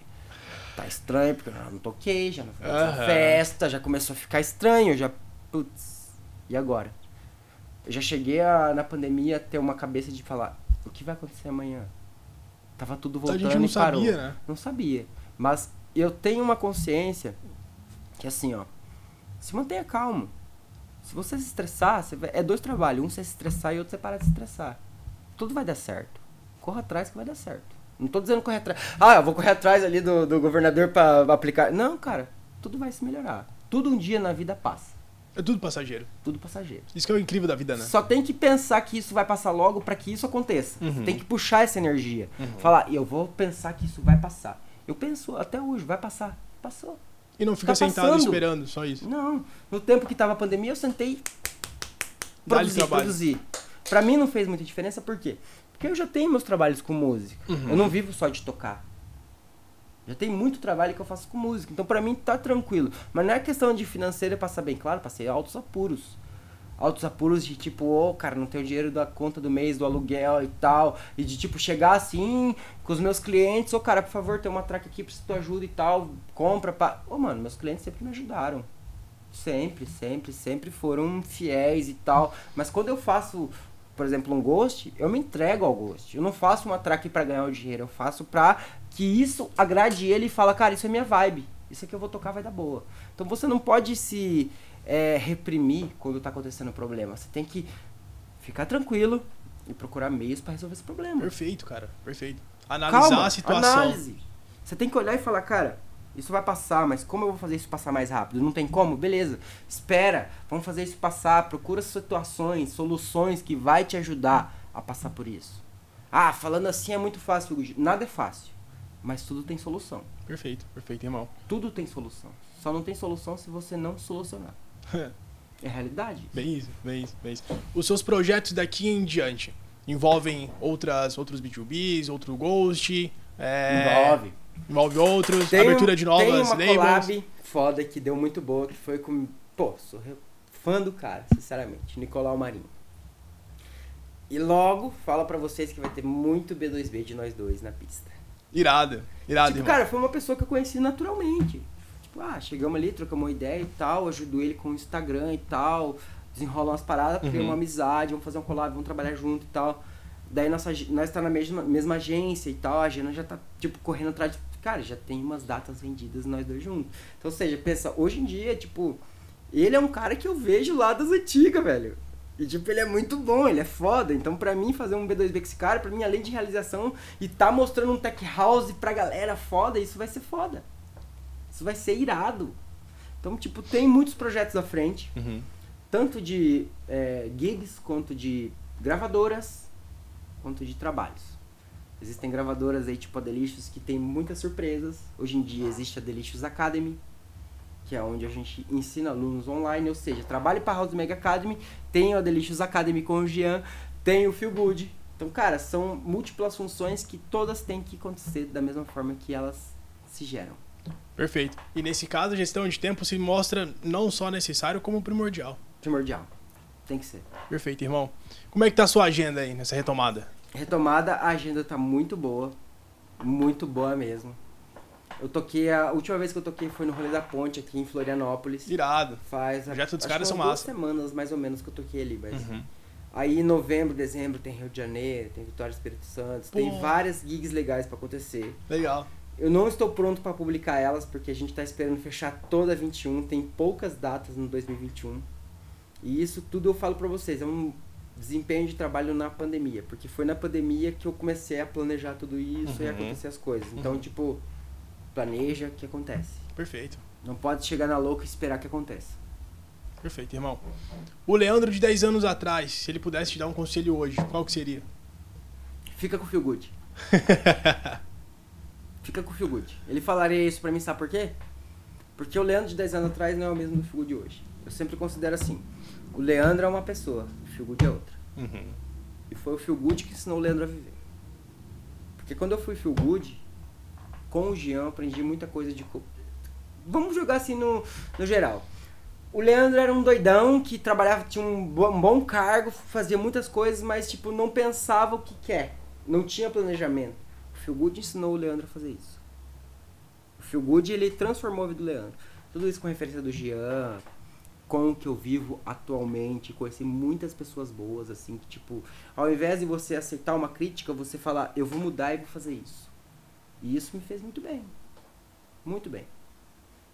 tá estranho, porque eu já não toquei, já não fui nessa Aham. festa, já começou a ficar estranho, já, putz, e agora? Eu já cheguei a, na pandemia a ter uma cabeça de falar, o que vai acontecer amanhã? Tava tudo A voltando gente não e parou. sabia, né? Não sabia. Mas eu tenho uma consciência que assim, ó, se mantenha calmo. Se você se estressar, você vai- é dois trabalhos, um você se estressar e outro você parar de se estressar. Tudo vai dar certo. Corra atrás que vai dar certo. Não tô dizendo correr atrás. Ah, eu vou correr atrás ali do, do governador pra aplicar. Não, cara, tudo vai se melhorar. Tudo um dia na vida passa. É tudo passageiro. Tudo passageiro. Isso que é o incrível da vida, né? Só tem que pensar que isso vai passar logo pra que isso aconteça. Uhum. Tem que puxar essa energia. Falar, eu vou pensar que isso vai passar. Eu penso até hoje, vai passar. Passou. E não fica Tá sentado passando. esperando, só isso. Não, no tempo que tava a pandemia, eu sentei trabalho. produzir. Pra mim não fez muita diferença, por quê? Porque eu já tenho meus trabalhos com música. Uhum. Eu não vivo só de tocar. Já tem muito trabalho que eu faço com música. Então pra mim tá tranquilo. Mas não é questão de financeira passar bem claro, passei altos apuros. Altos apuros de tipo, ô cara, não tenho dinheiro da conta do mês, do aluguel e tal. E de tipo, chegar assim com os meus clientes, ô cara, por favor, tem uma track aqui, preciso de tua ajuda e tal. Compra pra. Ô mano, meus clientes sempre me ajudaram. Sempre, sempre, sempre foram fiéis e tal. Mas quando eu faço, por exemplo, um ghost, eu me entrego ao ghost. Eu não faço uma track pra ganhar o dinheiro. Eu faço pra que isso agrade ele e fala, cara, isso é minha vibe. Isso aqui eu vou tocar, vai dar boa. Então você não pode se é, reprimir quando tá acontecendo um problema. Você tem que ficar tranquilo e procurar meios pra resolver esse problema. Perfeito, cara. Perfeito. Analisar Calma, a situação. análise. Você tem que olhar e falar, cara, isso vai passar, mas como eu vou fazer isso passar mais rápido? Não tem como? Beleza. Espera, vamos fazer isso passar. Procura situações, soluções que vai te ajudar a passar por isso. Ah, falando assim é muito fácil, Hugo. Nada é fácil, mas tudo tem solução. Perfeito, perfeito, irmão. Tudo tem solução. Só não tem solução se você não solucionar. <laughs> É realidade. bem isso, bem isso, bem isso. Os seus projetos daqui em diante envolvem outras, outros B2Bs, outro Ghost, é, Envolve. Envolve outros, Tem, abertura de novas tem uma labels. collab foda que deu muito boa, que foi com... Pô, sou fã do cara, sinceramente. Nicolau Marinho. E logo, fala pra vocês que vai ter muito B2B de nós dois na pista. Irado, irado, tipo, irmão. cara, foi uma pessoa que eu conheci naturalmente. Tipo, ah, chegamos ali, trocamos uma ideia e tal, ajudo ele com o Instagram e tal, desenrolam umas paradas, Uhum. criam uma amizade, vamos fazer um collab, vamos trabalhar junto e tal. Daí nossa, nós tá na mesma, mesma agência e tal, a Gena já tá, tipo, correndo atrás. de- Cara, já tem umas datas vendidas nós dois juntos. Então, ou seja, pensa, hoje em dia, tipo, ele é um cara que eu vejo lá das antigas, velho. E, tipo, ele é muito bom, ele é foda. Então, pra mim, fazer um B2B com esse cara, pra mim, além de realização e tá mostrando um tech house pra galera foda, isso vai ser foda. Isso vai ser irado. Então, tipo, tem muitos projetos à frente Uhum. tanto de é, gigs quanto de gravadoras quanto de trabalhos. Existem gravadoras aí tipo a Delicious que tem muitas surpresas. Hoje em dia existe a Delicious Academy, que é onde a gente ensina alunos online, ou seja, trabalhe para a House Mega Academy, tem a Delicious Academy com o Jean, tem o Feel Good. Então, cara, são múltiplas funções que todas têm que acontecer da mesma forma que elas se geram. Perfeito. E nesse caso, a gestão de tempo se mostra não só necessário, como primordial. Primordial. Tem que ser. Perfeito, irmão. Como é que tá a sua agenda aí nessa retomada? Retomada, a agenda tá muito boa. Muito boa mesmo. Eu toquei, a última vez que eu toquei foi no Rolê da Ponte, aqui em Florianópolis. Irado. Faz. O projeto dos caras são umas duas massa. semanas mais ou menos que eu toquei ali, mas. Uhum. Aí em novembro, dezembro tem Rio de Janeiro, tem Vitória Espírito Santo, tem várias gigs legais pra acontecer. Legal. Eu não estou pronto pra publicar elas porque a gente tá esperando fechar toda a 21, tem poucas datas no 2021. E isso tudo eu falo pra vocês, é um desempenho de trabalho na pandemia, porque foi na pandemia que eu comecei a planejar tudo isso e Uhum. acontecer as coisas. Então, Uhum. tipo, planeja que acontece. Perfeito. Não pode chegar na louca e esperar que aconteça. Perfeito, irmão. O Leandro de 10 anos atrás, se ele pudesse te dar um conselho hoje, qual que seria? Fica com o Feel Good. <laughs> Fica com o Feel Good. Ele falaria isso pra mim, sabe por quê? Porque o Leandro de 10 anos atrás não é o mesmo do Feel Good hoje. Eu sempre considero assim. O Leandro é uma pessoa, Feel Good é outra. Uhum. E foi o Feel Good que ensinou o Leandro a viver. Porque quando eu fui Feel Good, com o Jean, eu aprendi muita coisa de... Vamos jogar assim no, no geral. O Leandro era um doidão que trabalhava, tinha um bo- um bom cargo, fazia muitas coisas, mas tipo, não pensava o que quer. Não tinha planejamento. O Feel Good ensinou o Leandro a fazer isso. O Feel Good, ele transformou a vida do Leandro. Tudo isso com referência do Jean, com o que eu vivo atualmente, conheci muitas pessoas boas, assim, que tipo, ao invés de você aceitar uma crítica, você falar, eu vou mudar e vou fazer isso. E isso me fez muito bem. Muito bem.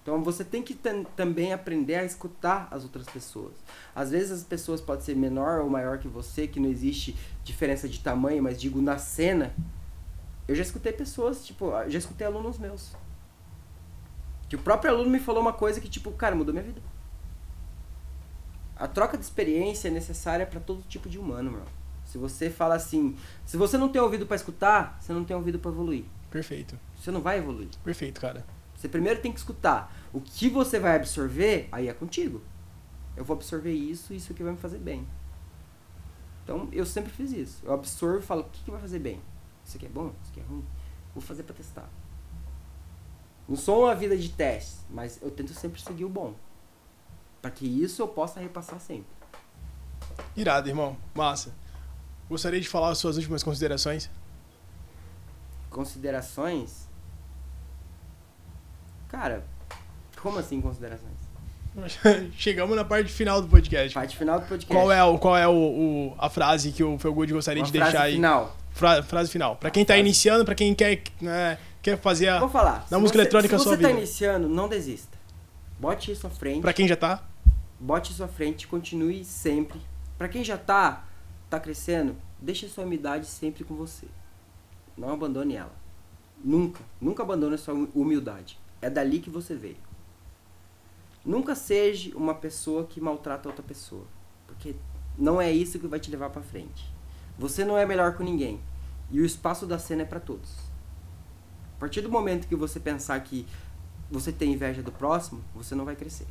Então você tem que tam- também aprender a escutar as outras pessoas. Às vezes as pessoas podem ser menor ou maior que você, que não existe diferença de tamanho, mas digo na cena. Eu já escutei pessoas, tipo, já escutei alunos meus. Que o próprio aluno me falou uma coisa que, tipo, cara, mudou minha vida. A troca de experiência é necessária para todo tipo de humano, meu. Se você fala assim, se você não tem ouvido para escutar, você não tem ouvido para evoluir. Perfeito. Você não vai evoluir. Perfeito, cara. Você primeiro tem que escutar. O que você vai absorver, aí é contigo. Eu vou absorver isso e isso aqui vai me fazer bem. Então, eu sempre fiz isso. Eu absorvo e falo, o que, que vai fazer bem? Isso aqui é bom? Isso aqui é ruim? Vou fazer pra testar. Não sou uma vida de testes, mas eu tento sempre seguir o bom. Pra que isso eu possa repassar sempre. Irado, irmão. Massa. Gostaria de falar as suas últimas considerações? Considerações? Cara, como assim considerações? <laughs> Chegamos na parte final do podcast. Parte final do podcast. Qual é, o, qual é o, o- a frase que o Felgood gostaria Uma de frase deixar aí? final. Fra- frase final. Pra quem tá Frase. iniciando, pra quem quer, né, quer fazer a. Vou falar. Da se música você- eletrônica Se sua você tá vida. iniciando, não desista. Bote isso à frente. Pra quem já tá? Bote à frente, continue sempre. Pra quem já tá, tá crescendo, deixe sua humildade sempre com você. Não abandone ela. Nunca, nunca abandone sua humildade. É dali que você veio. Nunca seja uma pessoa que maltrata outra pessoa, porque não é isso que vai te levar pra frente. Você não é melhor que ninguém, e o espaço da cena é pra todos. A partir do momento que você pensar que você tem inveja do próximo, você não vai crescer.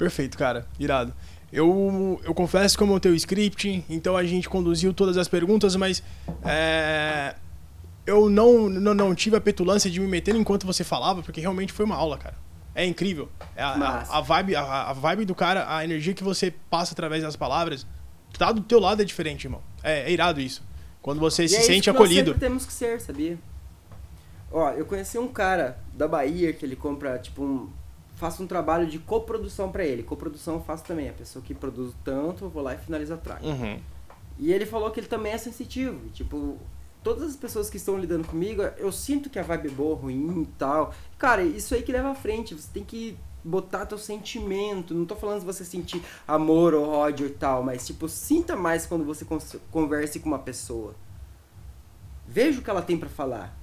Perfeito, cara. Irado. Eu, eu confesso que eu montei o script, então a gente conduziu todas as perguntas, mas é, eu não, não, não tive a petulância de me meter enquanto você falava, porque realmente foi uma aula, cara. É incrível. É a, a, a vibe, a, a vibe do cara, a energia que você passa através das palavras, tá do teu lado é diferente, irmão. É, é irado isso. Quando você E se é isso sente que acolhido. Nós temos que ser, sabia? Ó, eu conheci um cara da Bahia que ele compra, tipo, um faço um trabalho de coprodução pra ele. Coprodução eu faço também. A pessoa que produz tanto, eu vou lá e finalizo a track. Uhum. E ele falou que ele também é sensitivo. Tipo, todas as pessoas que estão lidando comigo, eu sinto que a vibe é boa, ruim e tal. Cara, isso aí que leva à frente. Você tem que botar teu sentimento. Não tô falando de você sentir amor ou ódio e tal, mas tipo, sinta mais quando você converse com uma pessoa. Veja o que ela tem pra falar.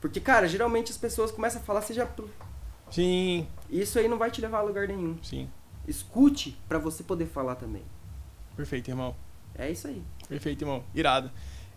Porque, cara, geralmente as pessoas começam a falar, seja. Sim, Isso aí não vai te levar a lugar nenhum. sim. Escute pra você poder falar também. Perfeito, irmão. É isso aí. Perfeito, irmão. Irado.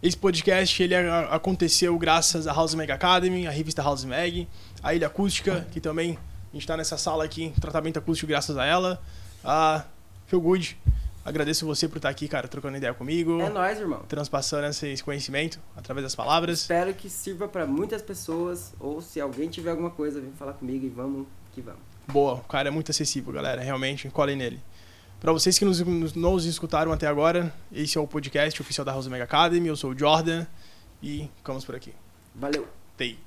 Esse podcast ele aconteceu graças à House Mag Academy, à revista House Mag, a Ilha Acústica, que também a gente tá nessa sala aqui, tratamento acústico graças a ela. A Feel Good, agradeço você por estar aqui, cara, trocando ideia comigo, É nóis, irmão. transpassando esse conhecimento através das palavras. Espero que sirva pra muitas pessoas. Ou se alguém tiver alguma coisa, vem falar comigo e vamos que vamos. Boa, o cara é muito acessível, galera, realmente, colhem nele. Pra vocês que nos, nos, escutaram até agora, esse é o podcast oficial da House Mag Academy, eu sou o Jordan e ficamos por aqui. Valeu! Tei.